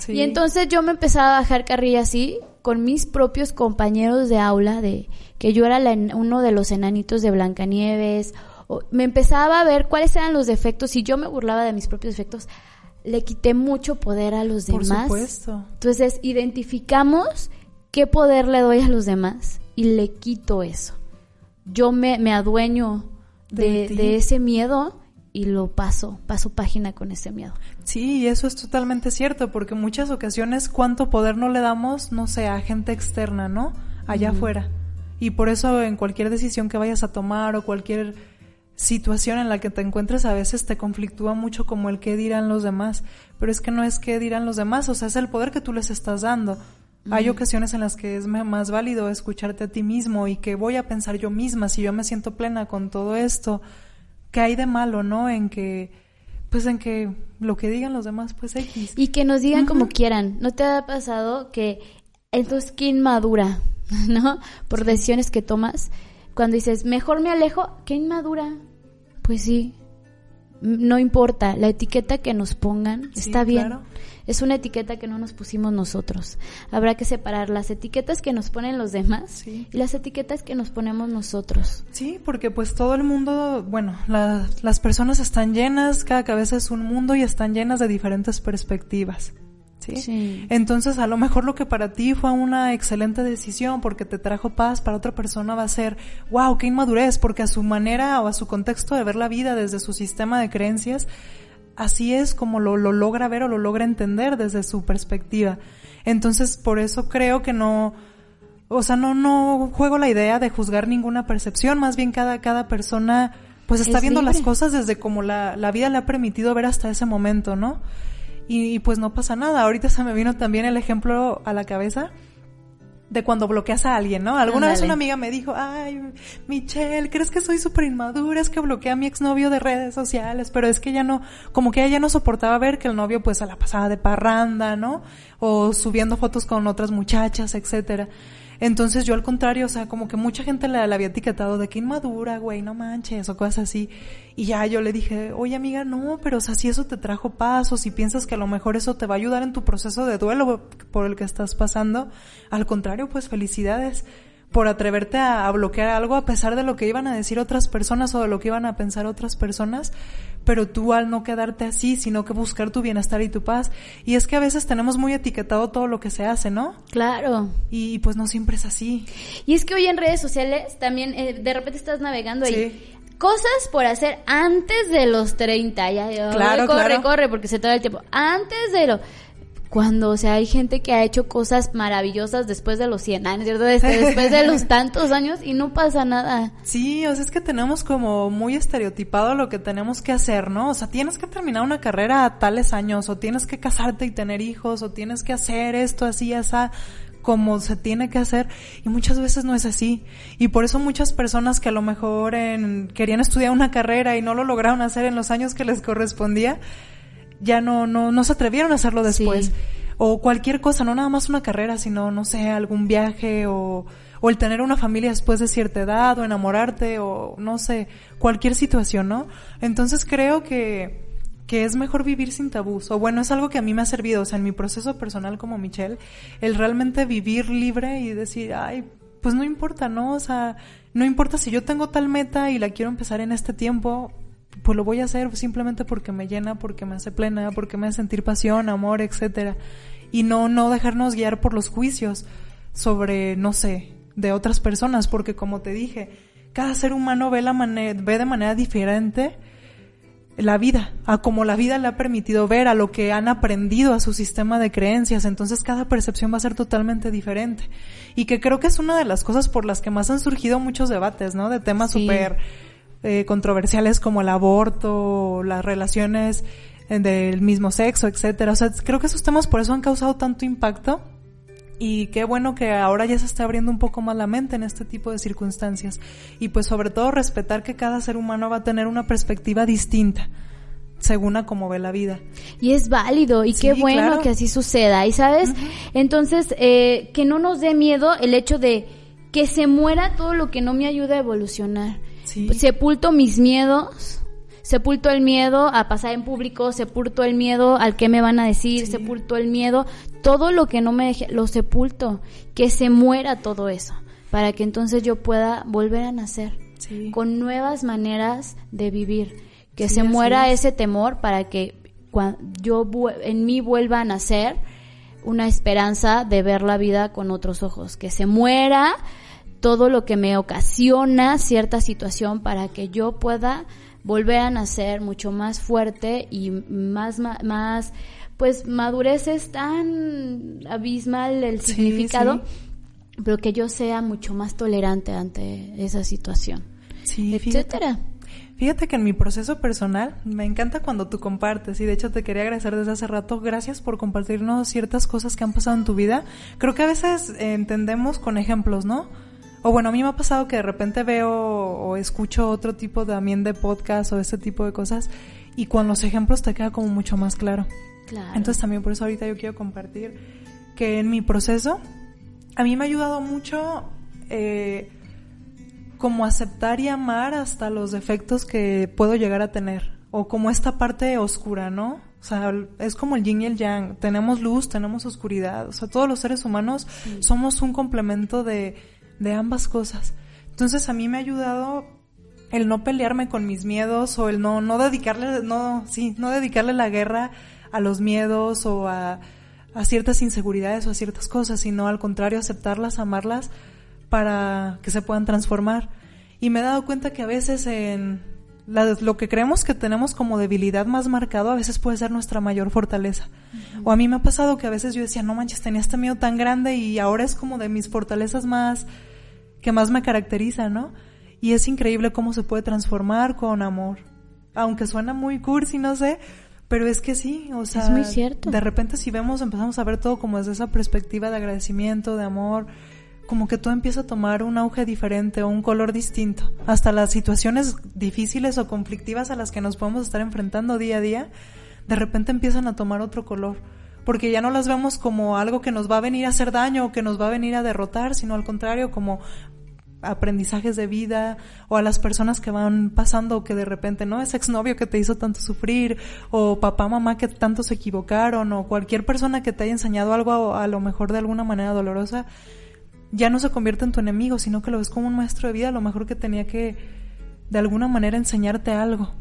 Y entonces yo me empezaba a bajar carrilla así con mis propios compañeros de aula de que yo era uno de los enanitos de Blancanieves me empezaba a ver cuáles eran los defectos y yo me burlaba de mis propios defectos, le quité mucho poder a los demás. Por supuesto. Entonces, identificamos qué poder le doy a los demás y le quito eso. Yo me, me adueño de, de, ese miedo y lo paso, paso página con ese miedo. Sí, eso es totalmente cierto, porque en muchas ocasiones cuánto poder no le damos, no sé, a gente externa, ¿no? Allá afuera. Y por eso en cualquier decisión que vayas a tomar o cualquier situación en la que te encuentres a veces te conflictúa mucho como el qué dirán los demás, pero es que no es qué dirán los demás, o sea, es el poder que tú les estás dando. Hay ocasiones en las que es más válido escucharte a ti mismo y que voy a pensar yo misma, si yo me siento plena con todo esto, ¿qué hay de malo, no? En que, pues en que lo que digan los demás, pues X. Y que nos digan como quieran. ¿No te ha pasado que entonces qué inmadura, ¿no? Por decisiones que tomas. Cuando dices, mejor me alejo, qué inmadura. Pues sí, no importa, la etiqueta que nos pongan está bien. Es una etiqueta que no nos pusimos nosotros. Habrá que separar las etiquetas que nos ponen los demás y las etiquetas que nos ponemos nosotros. Sí, porque pues todo el mundo, bueno, las personas están llenas, cada cabeza es un mundo y están llenas de diferentes perspectivas. ¿sí? Entonces, a lo mejor lo que para ti fue una excelente decisión porque te trajo paz, para otra persona va a ser, wow, qué inmadurez, porque a su manera o a su contexto de ver la vida desde su sistema de creencias, así es como lo, lo logra ver o lo logra entender desde su perspectiva. Entonces, por eso creo que no, o sea, no, no juego la idea de juzgar ninguna percepción, más bien cada, cada persona pues está viendo las cosas desde como la, la vida le ha permitido ver hasta ese momento, ¿no? y, pues no pasa nada. Ahorita se me vino también el ejemplo a la cabeza de cuando bloqueas a alguien, ¿no? Alguna vez una amiga me dijo, ay, Michelle, ¿crees que soy súper inmadura? Es que bloqueé a mi exnovio de redes sociales, pero es que ya no, como que ella no soportaba ver que el novio pues a la pasada de parranda, ¿no? O subiendo fotos con otras muchachas, etcétera. Entonces yo al contrario, o sea, como que mucha gente la, había etiquetado de que inmadura, güey, no manches, o cosas así. Y ya yo le dije, oye amiga, no, pero o sea, si eso te trajo paz, o si piensas que a lo mejor eso te va a ayudar en tu proceso de duelo por el que estás pasando, al contrario, pues felicidades por atreverte a, bloquear algo a pesar de lo que iban a decir otras personas o de lo que iban a pensar otras personas, pero tú al no quedarte así, sino que buscar tu bienestar y tu paz. Y es que a veces tenemos muy etiquetado todo lo que se hace, ¿no? Claro. Y pues no siempre es así. Y es que hoy en redes sociales también eh, de repente estás navegando ahí. Sí. Cosas por hacer antes de los 30, ya, claro, corre, claro. corre, porque se todo el tiempo. Antes de lo cuando, o sea, hay gente que ha hecho cosas maravillosas después de los 100 años, ¿cierto? Este, después de los tantos años y no pasa nada. Sí, o sea, es que tenemos como muy estereotipado lo que tenemos que hacer, ¿no? O sea, tienes que terminar una carrera a tales años, o tienes que casarte y tener hijos, o tienes que hacer esto así, así, como se tiene que hacer y muchas veces no es así y por eso muchas personas que a lo mejor en, querían estudiar una carrera y no lo lograron hacer en los años que les correspondía ya no, no, no se atrevieron a hacerlo después. Sí. O cualquier cosa, no nada más una carrera, sino, no sé, algún viaje o, o el tener una familia después de cierta edad o enamorarte o no sé, cualquier situación, ¿no? Entonces creo que, que es mejor vivir sin tabús. O bueno, es algo que a mí me ha servido, o sea, en mi proceso personal como Michelle, el realmente vivir libre y decir, ay, pues no importa, ¿no? O sea, no importa si yo tengo tal meta y la quiero empezar en este tiempo, pues lo voy a hacer simplemente porque me llena, porque me hace plena, porque me hace sentir pasión, amor, etcétera. Y no, no dejarnos guiar por los juicios sobre, no sé, de otras personas, porque como te dije, cada ser humano ve la ve de manera diferente la vida, a como la vida le ha permitido ver, a lo que han aprendido a su sistema de creencias, entonces cada percepción va a ser totalmente diferente. Y que creo que es una de las cosas por las que más han surgido muchos debates, ¿no? De temas súper sí. Eh, controversiales como el aborto, las relaciones del mismo sexo, etcétera. O sea, creo que esos temas por eso han causado tanto impacto y qué bueno que ahora ya se está abriendo un poco más la mente en este tipo de circunstancias y pues sobre todo respetar que cada ser humano va a tener una perspectiva distinta según a cómo ve la vida. Y es válido y Sí, qué bueno claro. que así suceda. Y sabes, entonces, eh, que no nos dé miedo el hecho de que se muera todo lo que no me ayuda a evolucionar. Sí. Sepulto mis miedos. Sepulto el miedo a pasar en público, sepulto el miedo al que me van a decir, Sí. sepulto el miedo, todo lo que no me deje, lo sepulto, que se muera todo eso, para que entonces yo pueda volver a nacer Sí. con nuevas maneras de vivir, que Sí, se muera es. ese temor para que cua- yo en mí vuelva a nacer una esperanza de ver la vida con otros ojos, que se muera todo lo que me ocasiona cierta situación para que yo pueda volver a nacer mucho más fuerte y más más pues madurez es tan abismal el significado sí. pero que yo sea mucho más tolerante ante esa situación Sí, fíjate. etcétera Fíjate que en mi proceso personal me encanta cuando tú compartes y de hecho te quería agradecer desde hace rato. Gracias por compartirnos ciertas cosas que han pasado en tu vida. Creo que a veces entendemos con ejemplos, ¿no? O bueno, a mí me ha pasado que de repente veo o escucho otro tipo también de podcast o ese tipo de cosas y con los ejemplos te queda como mucho más claro. claro Entonces también por eso ahorita yo quiero compartir que en mi proceso a mí me ha ayudado mucho eh, como aceptar y amar hasta los defectos que puedo llegar a tener o como esta parte oscura, ¿no? O sea, es como el yin y el yang. Tenemos luz, tenemos oscuridad. O sea, todos los seres humanos somos un complemento de, de ambas cosas. Entonces a mí me ha ayudado el no pelearme con mis miedos o el no, no dedicarle, no, sí, no dedicarle la guerra a los miedos o a, a ciertas inseguridades o a ciertas cosas, sino al contrario aceptarlas, amarlas para que se puedan transformar. Y me he dado cuenta que a veces en la- lo que creemos que tenemos como debilidad más marcado a veces puede ser nuestra mayor fortaleza. O a mí me ha pasado que a veces yo decía, no manches, tenía este miedo tan grande y ahora es como de mis fortalezas más que más me caracteriza, ¿no? Y es increíble cómo se puede transformar con amor. Aunque suena muy cursi, no sé, pero es que sí, o sea, muy cierto. de repente si vemos, empezamos a ver todo como desde esa perspectiva de agradecimiento, de amor, como que todo empieza a tomar un auge diferente o un color distinto. Hasta las situaciones difíciles o conflictivas a las que nos podemos estar enfrentando día a día, de repente empiezan a tomar otro color. Porque ya no las vemos como algo que nos va a venir a hacer daño o que nos va a venir a derrotar, sino al contrario, como aprendizajes de vida o a las personas que van pasando que de repente no es exnovio que te hizo tanto sufrir o papá mamá que tanto se equivocaron o cualquier persona que te haya enseñado algo a, a lo mejor de alguna manera dolorosa ya no se convierte en tu enemigo, sino que lo ves como un maestro de vida, a lo mejor que tenía que de alguna manera enseñarte algo.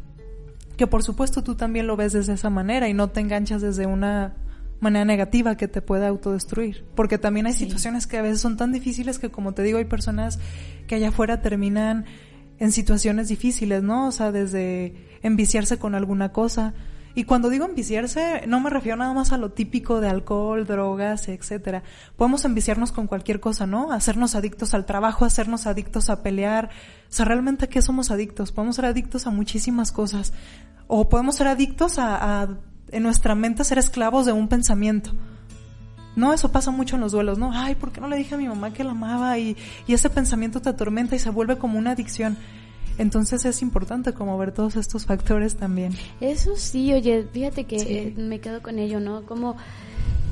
Que por supuesto tú también lo ves desde esa manera y no te enganchas desde una manera negativa que te pueda autodestruir. Porque también hay situaciones que a veces son tan difíciles que, como te digo, hay personas que allá afuera terminan en situaciones difíciles, ¿no? O sea, desde enviciarse con alguna cosa. Y cuando digo enviciarse, no me refiero nada más a lo típico de alcohol, drogas, etcétera. Podemos enviciarnos con cualquier cosa, ¿no? Hacernos adictos al trabajo, hacernos adictos a pelear. O sea, realmente a qué somos adictos? Podemos ser adictos a muchísimas cosas. O podemos ser adictos a, a en nuestra mente ser esclavos de un pensamiento. No, eso pasa mucho en los duelos, ¿no? Ay, ¿por qué no le dije a mi mamá que la amaba? Y, y ese pensamiento te atormenta y se vuelve como una adicción. Entonces es importante como ver todos estos factores también. Eso sí, oye, fíjate que me quedo con ello, ¿no? Como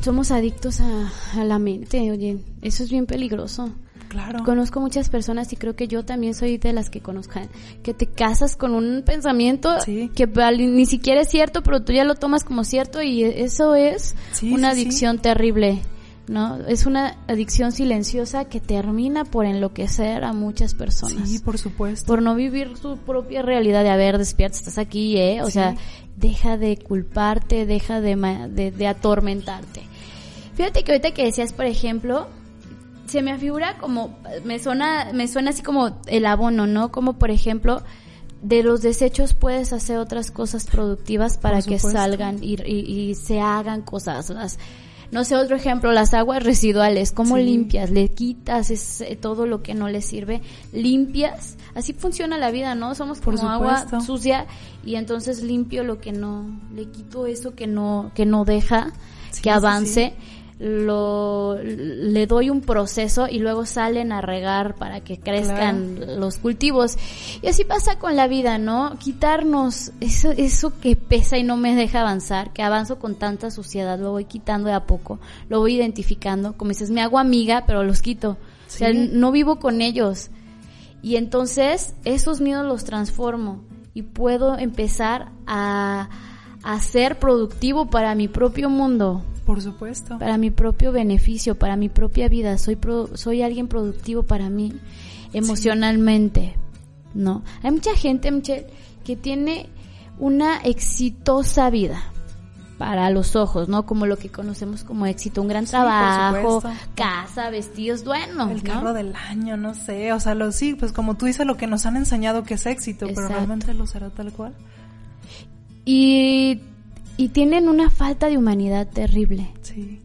somos adictos a, a la mente, oye, eso es bien peligroso. Claro. Conozco muchas personas y creo que yo también soy de las que conozcan que te casas con un pensamiento que ni siquiera es cierto, pero tú ya lo tomas como cierto y eso es una adicción terrible. ¿no? Es una adicción silenciosa que termina por enloquecer a muchas personas. Sí, por supuesto. Por no vivir su propia realidad de, haber despierta, estás aquí, ¿eh? O sea, deja de culparte, deja de, de, de, atormentarte. Fíjate que ahorita que decías, por ejemplo, se me afigura como, me suena, me suena así como el abono, ¿no? Como por ejemplo, de los desechos puedes hacer otras cosas productivas para que salgan y, y, se hagan cosas. no sé, otro ejemplo, las aguas residuales, ¿cómo limpias? Le quitas es, eh, todo lo que no le sirve, limpias. Así funciona la vida, ¿no? Somos como agua sucia y entonces limpio lo que no, le quito eso que no, que no deja que avance lo le doy un proceso y luego salen a regar para que crezcan los cultivos. Y así pasa con la vida, ¿no? Quitarnos eso, eso que pesa y no me deja avanzar, que avanzo con tanta suciedad, lo voy quitando de a poco, lo voy identificando, como dices, me hago amiga, pero los quito. O sea, no vivo con ellos. Y entonces esos miedos los transformo y puedo empezar a, a ser productivo para mi propio mundo, por supuesto. Para mi propio beneficio, para mi propia vida. Soy, soy alguien productivo para mí emocionalmente. ¿No? Hay mucha gente, Michelle, que tiene una exitosa vida para los ojos, ¿no? Como lo que conocemos como éxito, un gran trabajo, casa, vestidos, bueno, el carro del año, no sé, o sea, lo sí, pues como tú dices lo que nos han enseñado que es éxito, pero realmente lo será tal cual. Y y tienen una falta de humanidad terrible. Sí.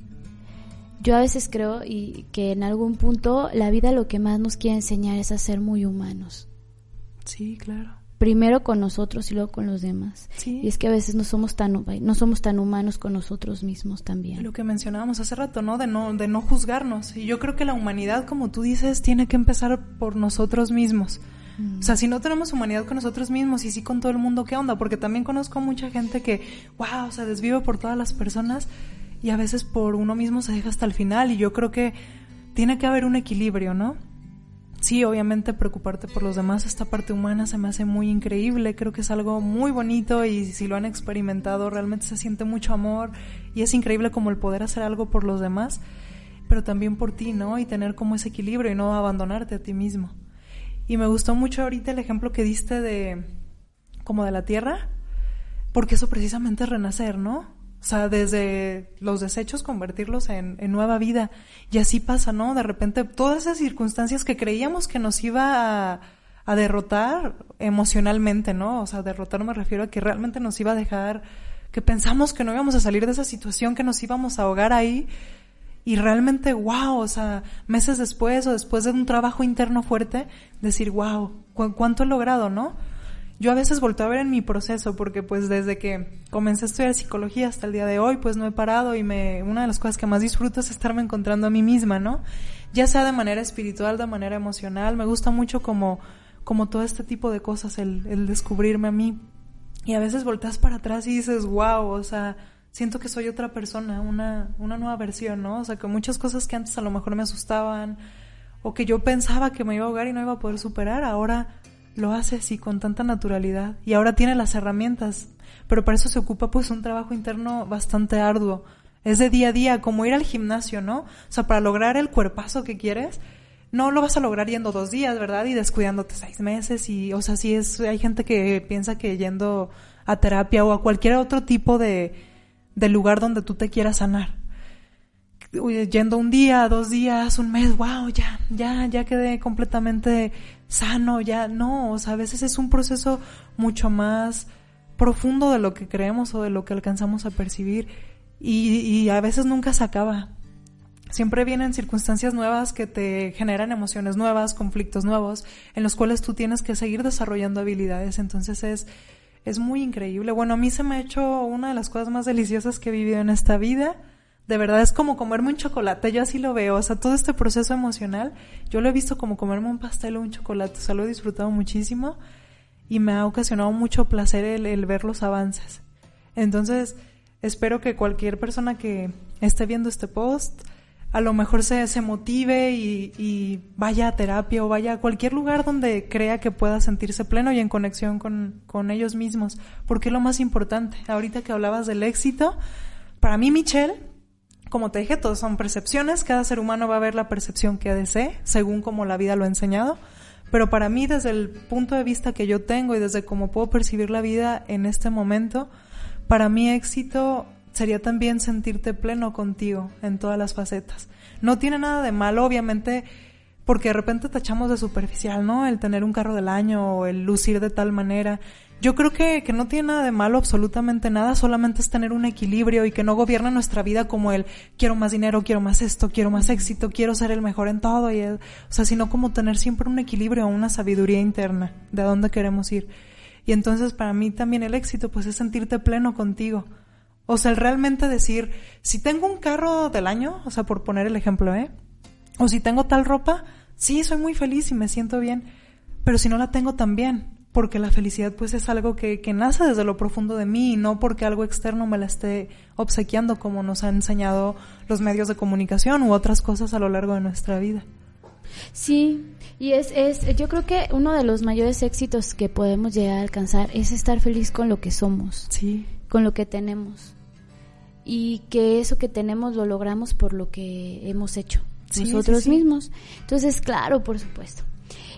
Yo a veces creo y que en algún punto la vida lo que más nos quiere enseñar es a ser muy humanos. Sí, claro. Primero con nosotros y luego con los demás. Sí. Y es que a veces no somos tan no somos tan humanos con nosotros mismos también. Lo que mencionábamos hace rato, ¿no? De no de no juzgarnos. Y yo creo que la humanidad, como tú dices, tiene que empezar por nosotros mismos. O sea, si no tenemos humanidad con nosotros mismos y sí con todo el mundo, ¿qué onda? Porque también conozco mucha gente que, wow, se desvive por todas las personas y a veces por uno mismo se deja hasta el final y yo creo que tiene que haber un equilibrio, ¿no? Sí, obviamente preocuparte por los demás, esta parte humana se me hace muy increíble, creo que es algo muy bonito y si lo han experimentado realmente se siente mucho amor y es increíble como el poder hacer algo por los demás, pero también por ti, ¿no? Y tener como ese equilibrio y no abandonarte a ti mismo. Y me gustó mucho ahorita el ejemplo que diste de como de la tierra, porque eso precisamente es renacer, ¿no? O sea, desde los desechos convertirlos en, nueva vida. Y así pasa, ¿no? De repente todas esas circunstancias que creíamos que nos iba a, a derrotar emocionalmente, ¿no? O sea, derrotar me refiero a que realmente nos iba a dejar, que pensamos que no íbamos a salir de esa situación, que nos íbamos a ahogar ahí, y realmente, wow, o sea, meses después o después de un trabajo interno fuerte, decir, wow, cuánto he logrado, ¿no? Yo a veces volteo a ver en mi proceso porque pues desde que comencé a estudiar psicología hasta el día de hoy pues no he parado y me una de las cosas que más disfruto es estarme encontrando a mí misma, ¿no? Ya sea de manera espiritual, de manera emocional, me gusta mucho como como todo este tipo de cosas el, el descubrirme a mí. Y a veces volteas para atrás y dices, wow, o sea, siento que soy otra persona, una, una nueva versión, ¿no? O sea, que muchas cosas que antes a lo mejor me asustaban o que yo pensaba que me iba a ahogar y no iba a poder superar, ahora lo hace así con tanta naturalidad y ahora tiene las herramientas, pero para eso se ocupa pues un trabajo interno bastante arduo. Es de día a día, como ir al gimnasio, ¿no? O sea, para lograr el cuerpazo que quieres, no lo vas a lograr yendo dos días, ¿verdad? Y descuidándote seis meses y, o sea, sí es, hay gente que piensa que yendo a terapia o a cualquier otro tipo de, de lugar donde tú te quieras sanar. Yendo un día, dos días, un mes, wow, ya, ya, ya quedé completamente sano, ya, no, o sea, a veces es un proceso mucho más profundo de lo que creemos o de lo que alcanzamos a percibir y, y a veces nunca se acaba Siempre vienen circunstancias nuevas que te generan emociones nuevas, conflictos nuevos, en los cuales tú tienes que seguir desarrollando habilidades. Entonces es, es muy increíble. Bueno, a mí se me ha hecho una de las cosas más deliciosas que he vivido en esta vida. De verdad es como comerme un chocolate, yo así lo veo. O sea, todo este proceso emocional, yo lo he visto como comerme un pastel o un chocolate. O sea, lo he disfrutado muchísimo y me ha ocasionado mucho placer el, el ver los avances. Entonces, espero que cualquier persona que esté viendo este post a lo mejor se, se motive y, vaya a terapia o vaya a cualquier lugar donde crea que pueda sentirse pleno y en conexión con, con ellos mismos. Porque es lo más importante. Ahorita que hablabas del éxito, para mí, Michelle, como te dije, todos son percepciones. Cada ser humano va a ver la percepción que desee, según como la vida lo ha enseñado. Pero para mí, desde el punto de vista que yo tengo y desde cómo puedo percibir la vida en este momento, para mí éxito sería también sentirte pleno contigo en todas las facetas. No tiene nada de malo, obviamente, porque de repente tachamos de superficial, ¿no? El tener un carro del año o el lucir de tal manera. Yo creo que, que no tiene nada de malo, absolutamente nada, solamente es tener un equilibrio y que no gobierna nuestra vida como el quiero más dinero, quiero más esto, quiero más éxito, quiero ser el mejor en todo, y o sea, sino como tener siempre un equilibrio, una sabiduría interna de a dónde queremos ir. Y entonces para mí también el éxito pues es sentirte pleno contigo o sea, el realmente decir, si tengo un carro del año, o sea, por poner el ejemplo, ¿eh? O si tengo tal ropa, sí, soy muy feliz y me siento bien, pero si no la tengo también, porque la felicidad pues es algo que, que nace desde lo profundo de mí y no porque algo externo me la esté obsequiando como nos han enseñado los medios de comunicación u otras cosas a lo largo de nuestra vida. Sí, y es, es, yo creo que uno de los mayores éxitos que podemos llegar a alcanzar es estar feliz con lo que somos. Sí con lo que tenemos y que eso que tenemos lo logramos por lo que hemos hecho nosotros mismos. Entonces, claro, por supuesto.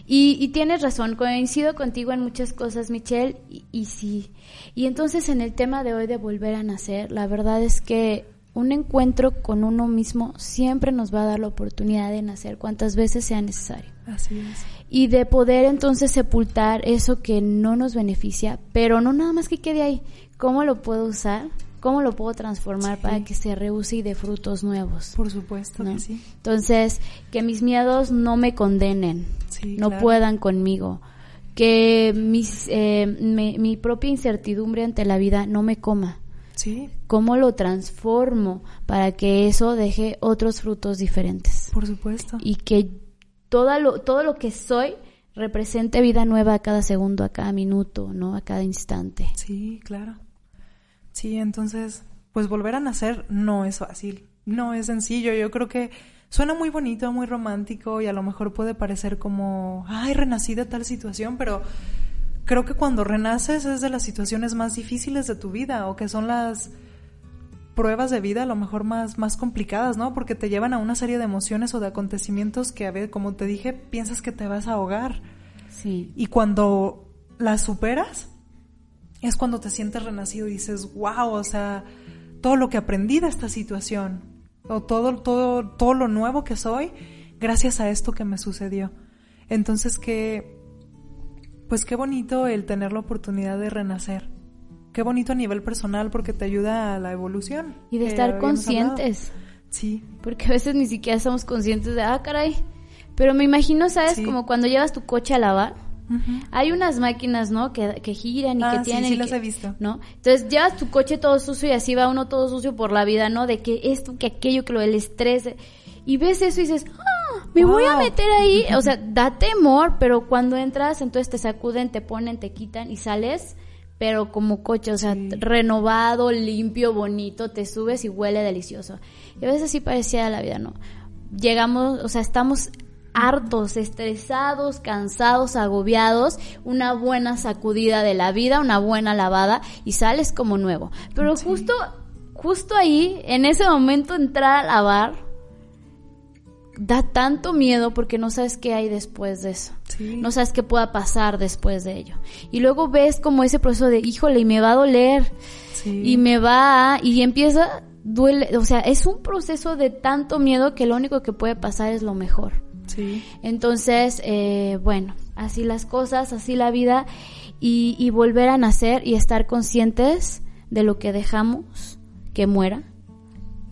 Y, tienes razón, coincido contigo en muchas cosas, Michelle, y, y, sí. Y entonces en el tema de hoy de volver a nacer, la verdad es que un encuentro con uno mismo siempre nos va a dar la oportunidad de nacer cuantas veces sea necesario. Así es. Y de poder entonces sepultar eso que no nos beneficia, pero no nada más que quede ahí, ¿Cómo lo puedo usar? ¿Cómo lo puedo transformar para que se reuse y dé frutos nuevos? Por supuesto que sí. Entonces, que mis miedos no me condenen, no puedan conmigo. Que mis, eh, mi propia incertidumbre ante la vida no me coma. Sí. ¿Cómo lo transformo para que eso deje otros frutos diferentes? Por supuesto. Y que todo lo, todo lo que soy represente vida nueva a cada segundo, a cada minuto, ¿no? A cada instante. Sí, claro. Sí, entonces, pues volver a nacer no es fácil, no es sencillo. Yo creo que suena muy bonito, muy romántico y a lo mejor puede parecer como, ay, renací de tal situación, pero creo que cuando renaces es de las situaciones más difíciles de tu vida o que son las pruebas de vida a lo mejor más, más complicadas, ¿no? Porque te llevan a una serie de emociones o de acontecimientos que, a ver, como te dije, piensas que te vas a ahogar. Sí. Y cuando las superas, es cuando te sientes renacido y dices, wow, o sea, todo lo que aprendí de esta situación, o todo, todo, todo lo nuevo que soy, gracias a esto que me sucedió. Entonces, que, pues qué bonito el tener la oportunidad de renacer qué bonito a nivel personal porque te ayuda a la evolución. Y de estar conscientes. Sí. Porque a veces ni siquiera somos conscientes de, ah, caray. Pero me imagino, ¿sabes? Como cuando llevas tu coche a lavar. Hay unas máquinas, ¿no? Que, que giran y ah, que tienen. Sí, sí las he visto. ¿No? Entonces llevas tu coche todo sucio y así va uno todo sucio por la vida, ¿no? De que esto, que aquello, que lo del estrés. Y ves eso y dices, ah, me voy a meter ahí. O sea, da temor, pero cuando entras, entonces te sacuden, te ponen, te quitan y sales pero como coche, o sea, renovado, limpio, bonito, te subes y huele delicioso. Y a veces sí parecía la vida, ¿no? Llegamos, o sea, estamos hartos, estresados, cansados, agobiados, una buena sacudida de la vida, una buena lavada y sales como nuevo. Pero justo, justo ahí, en ese momento entrar a lavar, da tanto miedo porque no sabes qué hay después de eso. Sí. No sabes qué pueda pasar después de ello. Y luego ves como ese proceso de, híjole, y me va a doler. Sí. Y me va, y empieza, duele, o sea, es un proceso de tanto miedo que lo único que puede pasar es lo mejor. Sí. Entonces, eh, bueno, así las cosas, así la vida, y, y volver a nacer y estar conscientes de lo que dejamos que muera,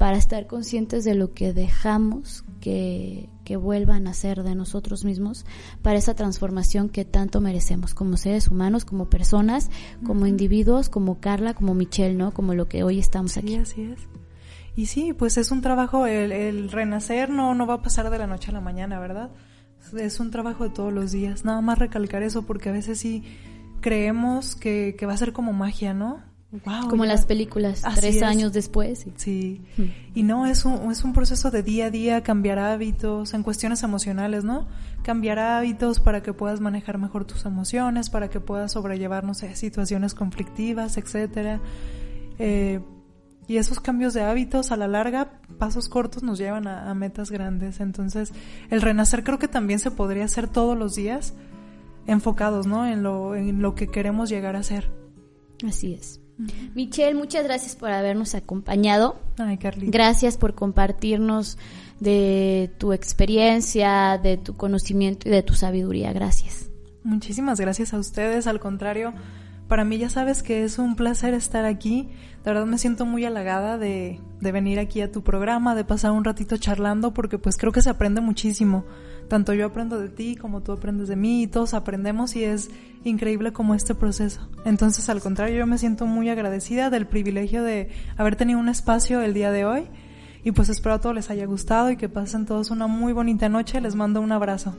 para estar conscientes de lo que dejamos que, que vuelva a nacer de nosotros mismos, para esa transformación que tanto merecemos como seres humanos, como personas, como individuos, como Carla, como Michelle, ¿no? Como lo que hoy estamos Sí, aquí. así es. Y sí, pues es un trabajo, el, el renacer no, no va a pasar de la noche a la mañana, ¿verdad? Es un trabajo de todos los días. Nada más recalcar eso porque a veces sí creemos que, que va a ser como magia, ¿no? Wow, Como ya- las películas, Así tres es. años después. y- Sí. Mm. Y no, es un, es un proceso de día a día, cambiar hábitos en cuestiones emocionales, ¿no? Cambiar hábitos para que puedas manejar mejor tus emociones, para que puedas sobrellevar, no sé, situaciones conflictivas, etcétera. Eh, y esos cambios de hábitos a la larga, pasos cortos nos llevan a, a metas grandes. Entonces, el renacer creo que también se podría hacer todos los días enfocados, ¿no? En lo, en lo que queremos llegar a ser. Así es. Michelle, muchas gracias por habernos acompañado. Ay. Gracias por compartirnos de tu experiencia, de tu conocimiento y de tu sabiduría. Gracias. Muchísimas gracias a ustedes. Al contrario, para mí ya sabes que es un placer estar aquí. De verdad me siento muy halagada de, de venir aquí a tu programa, de pasar un ratito charlando, porque pues creo que se aprende muchísimo. Tanto yo aprendo de ti como tú aprendes de mí y todos aprendemos y es increíble como este proceso. Entonces, al contrario, yo me siento muy agradecida del privilegio de haber tenido un espacio el día de hoy. Y pues espero a todos les haya gustado y que pasen todos una muy bonita noche. Les mando un abrazo.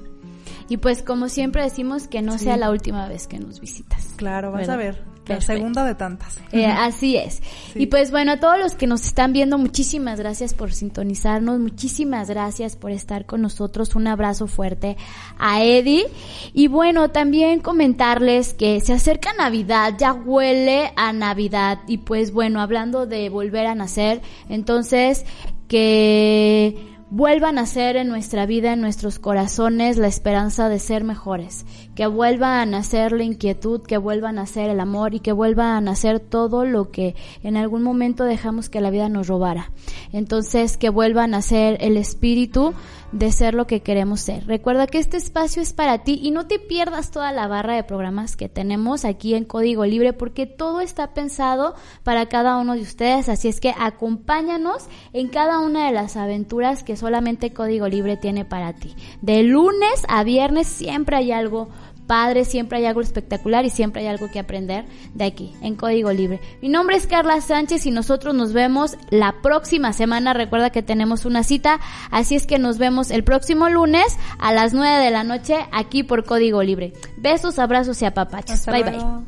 Y pues como siempre decimos que no Sí. sea la última vez que nos visitas. Claro, vas ¿Verdad? a ver. La segunda de tantas. Eh, así es. Sí. Y pues bueno, a todos los que nos están viendo, muchísimas gracias por sintonizarnos, muchísimas gracias por estar con nosotros, un abrazo fuerte a Eddie. Y bueno, también comentarles que se acerca Navidad, ya huele a Navidad. Y pues bueno, hablando de volver a nacer, entonces que vuelva a nacer en nuestra vida, en nuestros corazones, la esperanza de ser mejores, que vuelva a nacer la inquietud, que vuelva a nacer el amor y que vuelva a nacer todo lo que en algún momento dejamos que la vida nos robara. Entonces, que vuelva a nacer el espíritu de ser lo que queremos ser. Recuerda que este espacio es para ti y no te pierdas toda la barra de programas que tenemos aquí en Código Libre porque todo está pensado para cada uno de ustedes, así es que acompáñanos en cada una de las aventuras que solamente Código Libre tiene para ti. De lunes a viernes siempre hay algo padre, siempre hay algo espectacular y siempre hay algo que aprender de aquí, en Código Libre. Mi nombre es Carla Sánchez y nosotros nos vemos la próxima semana. Recuerda que tenemos una cita, así es que nos vemos el próximo lunes a las 9 de la noche aquí por Código Libre. Besos, abrazos y apapachos. Hasta bye luego.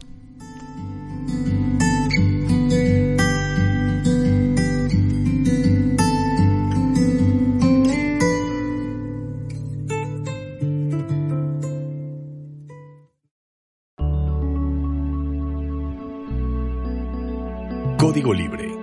bye. Código Libre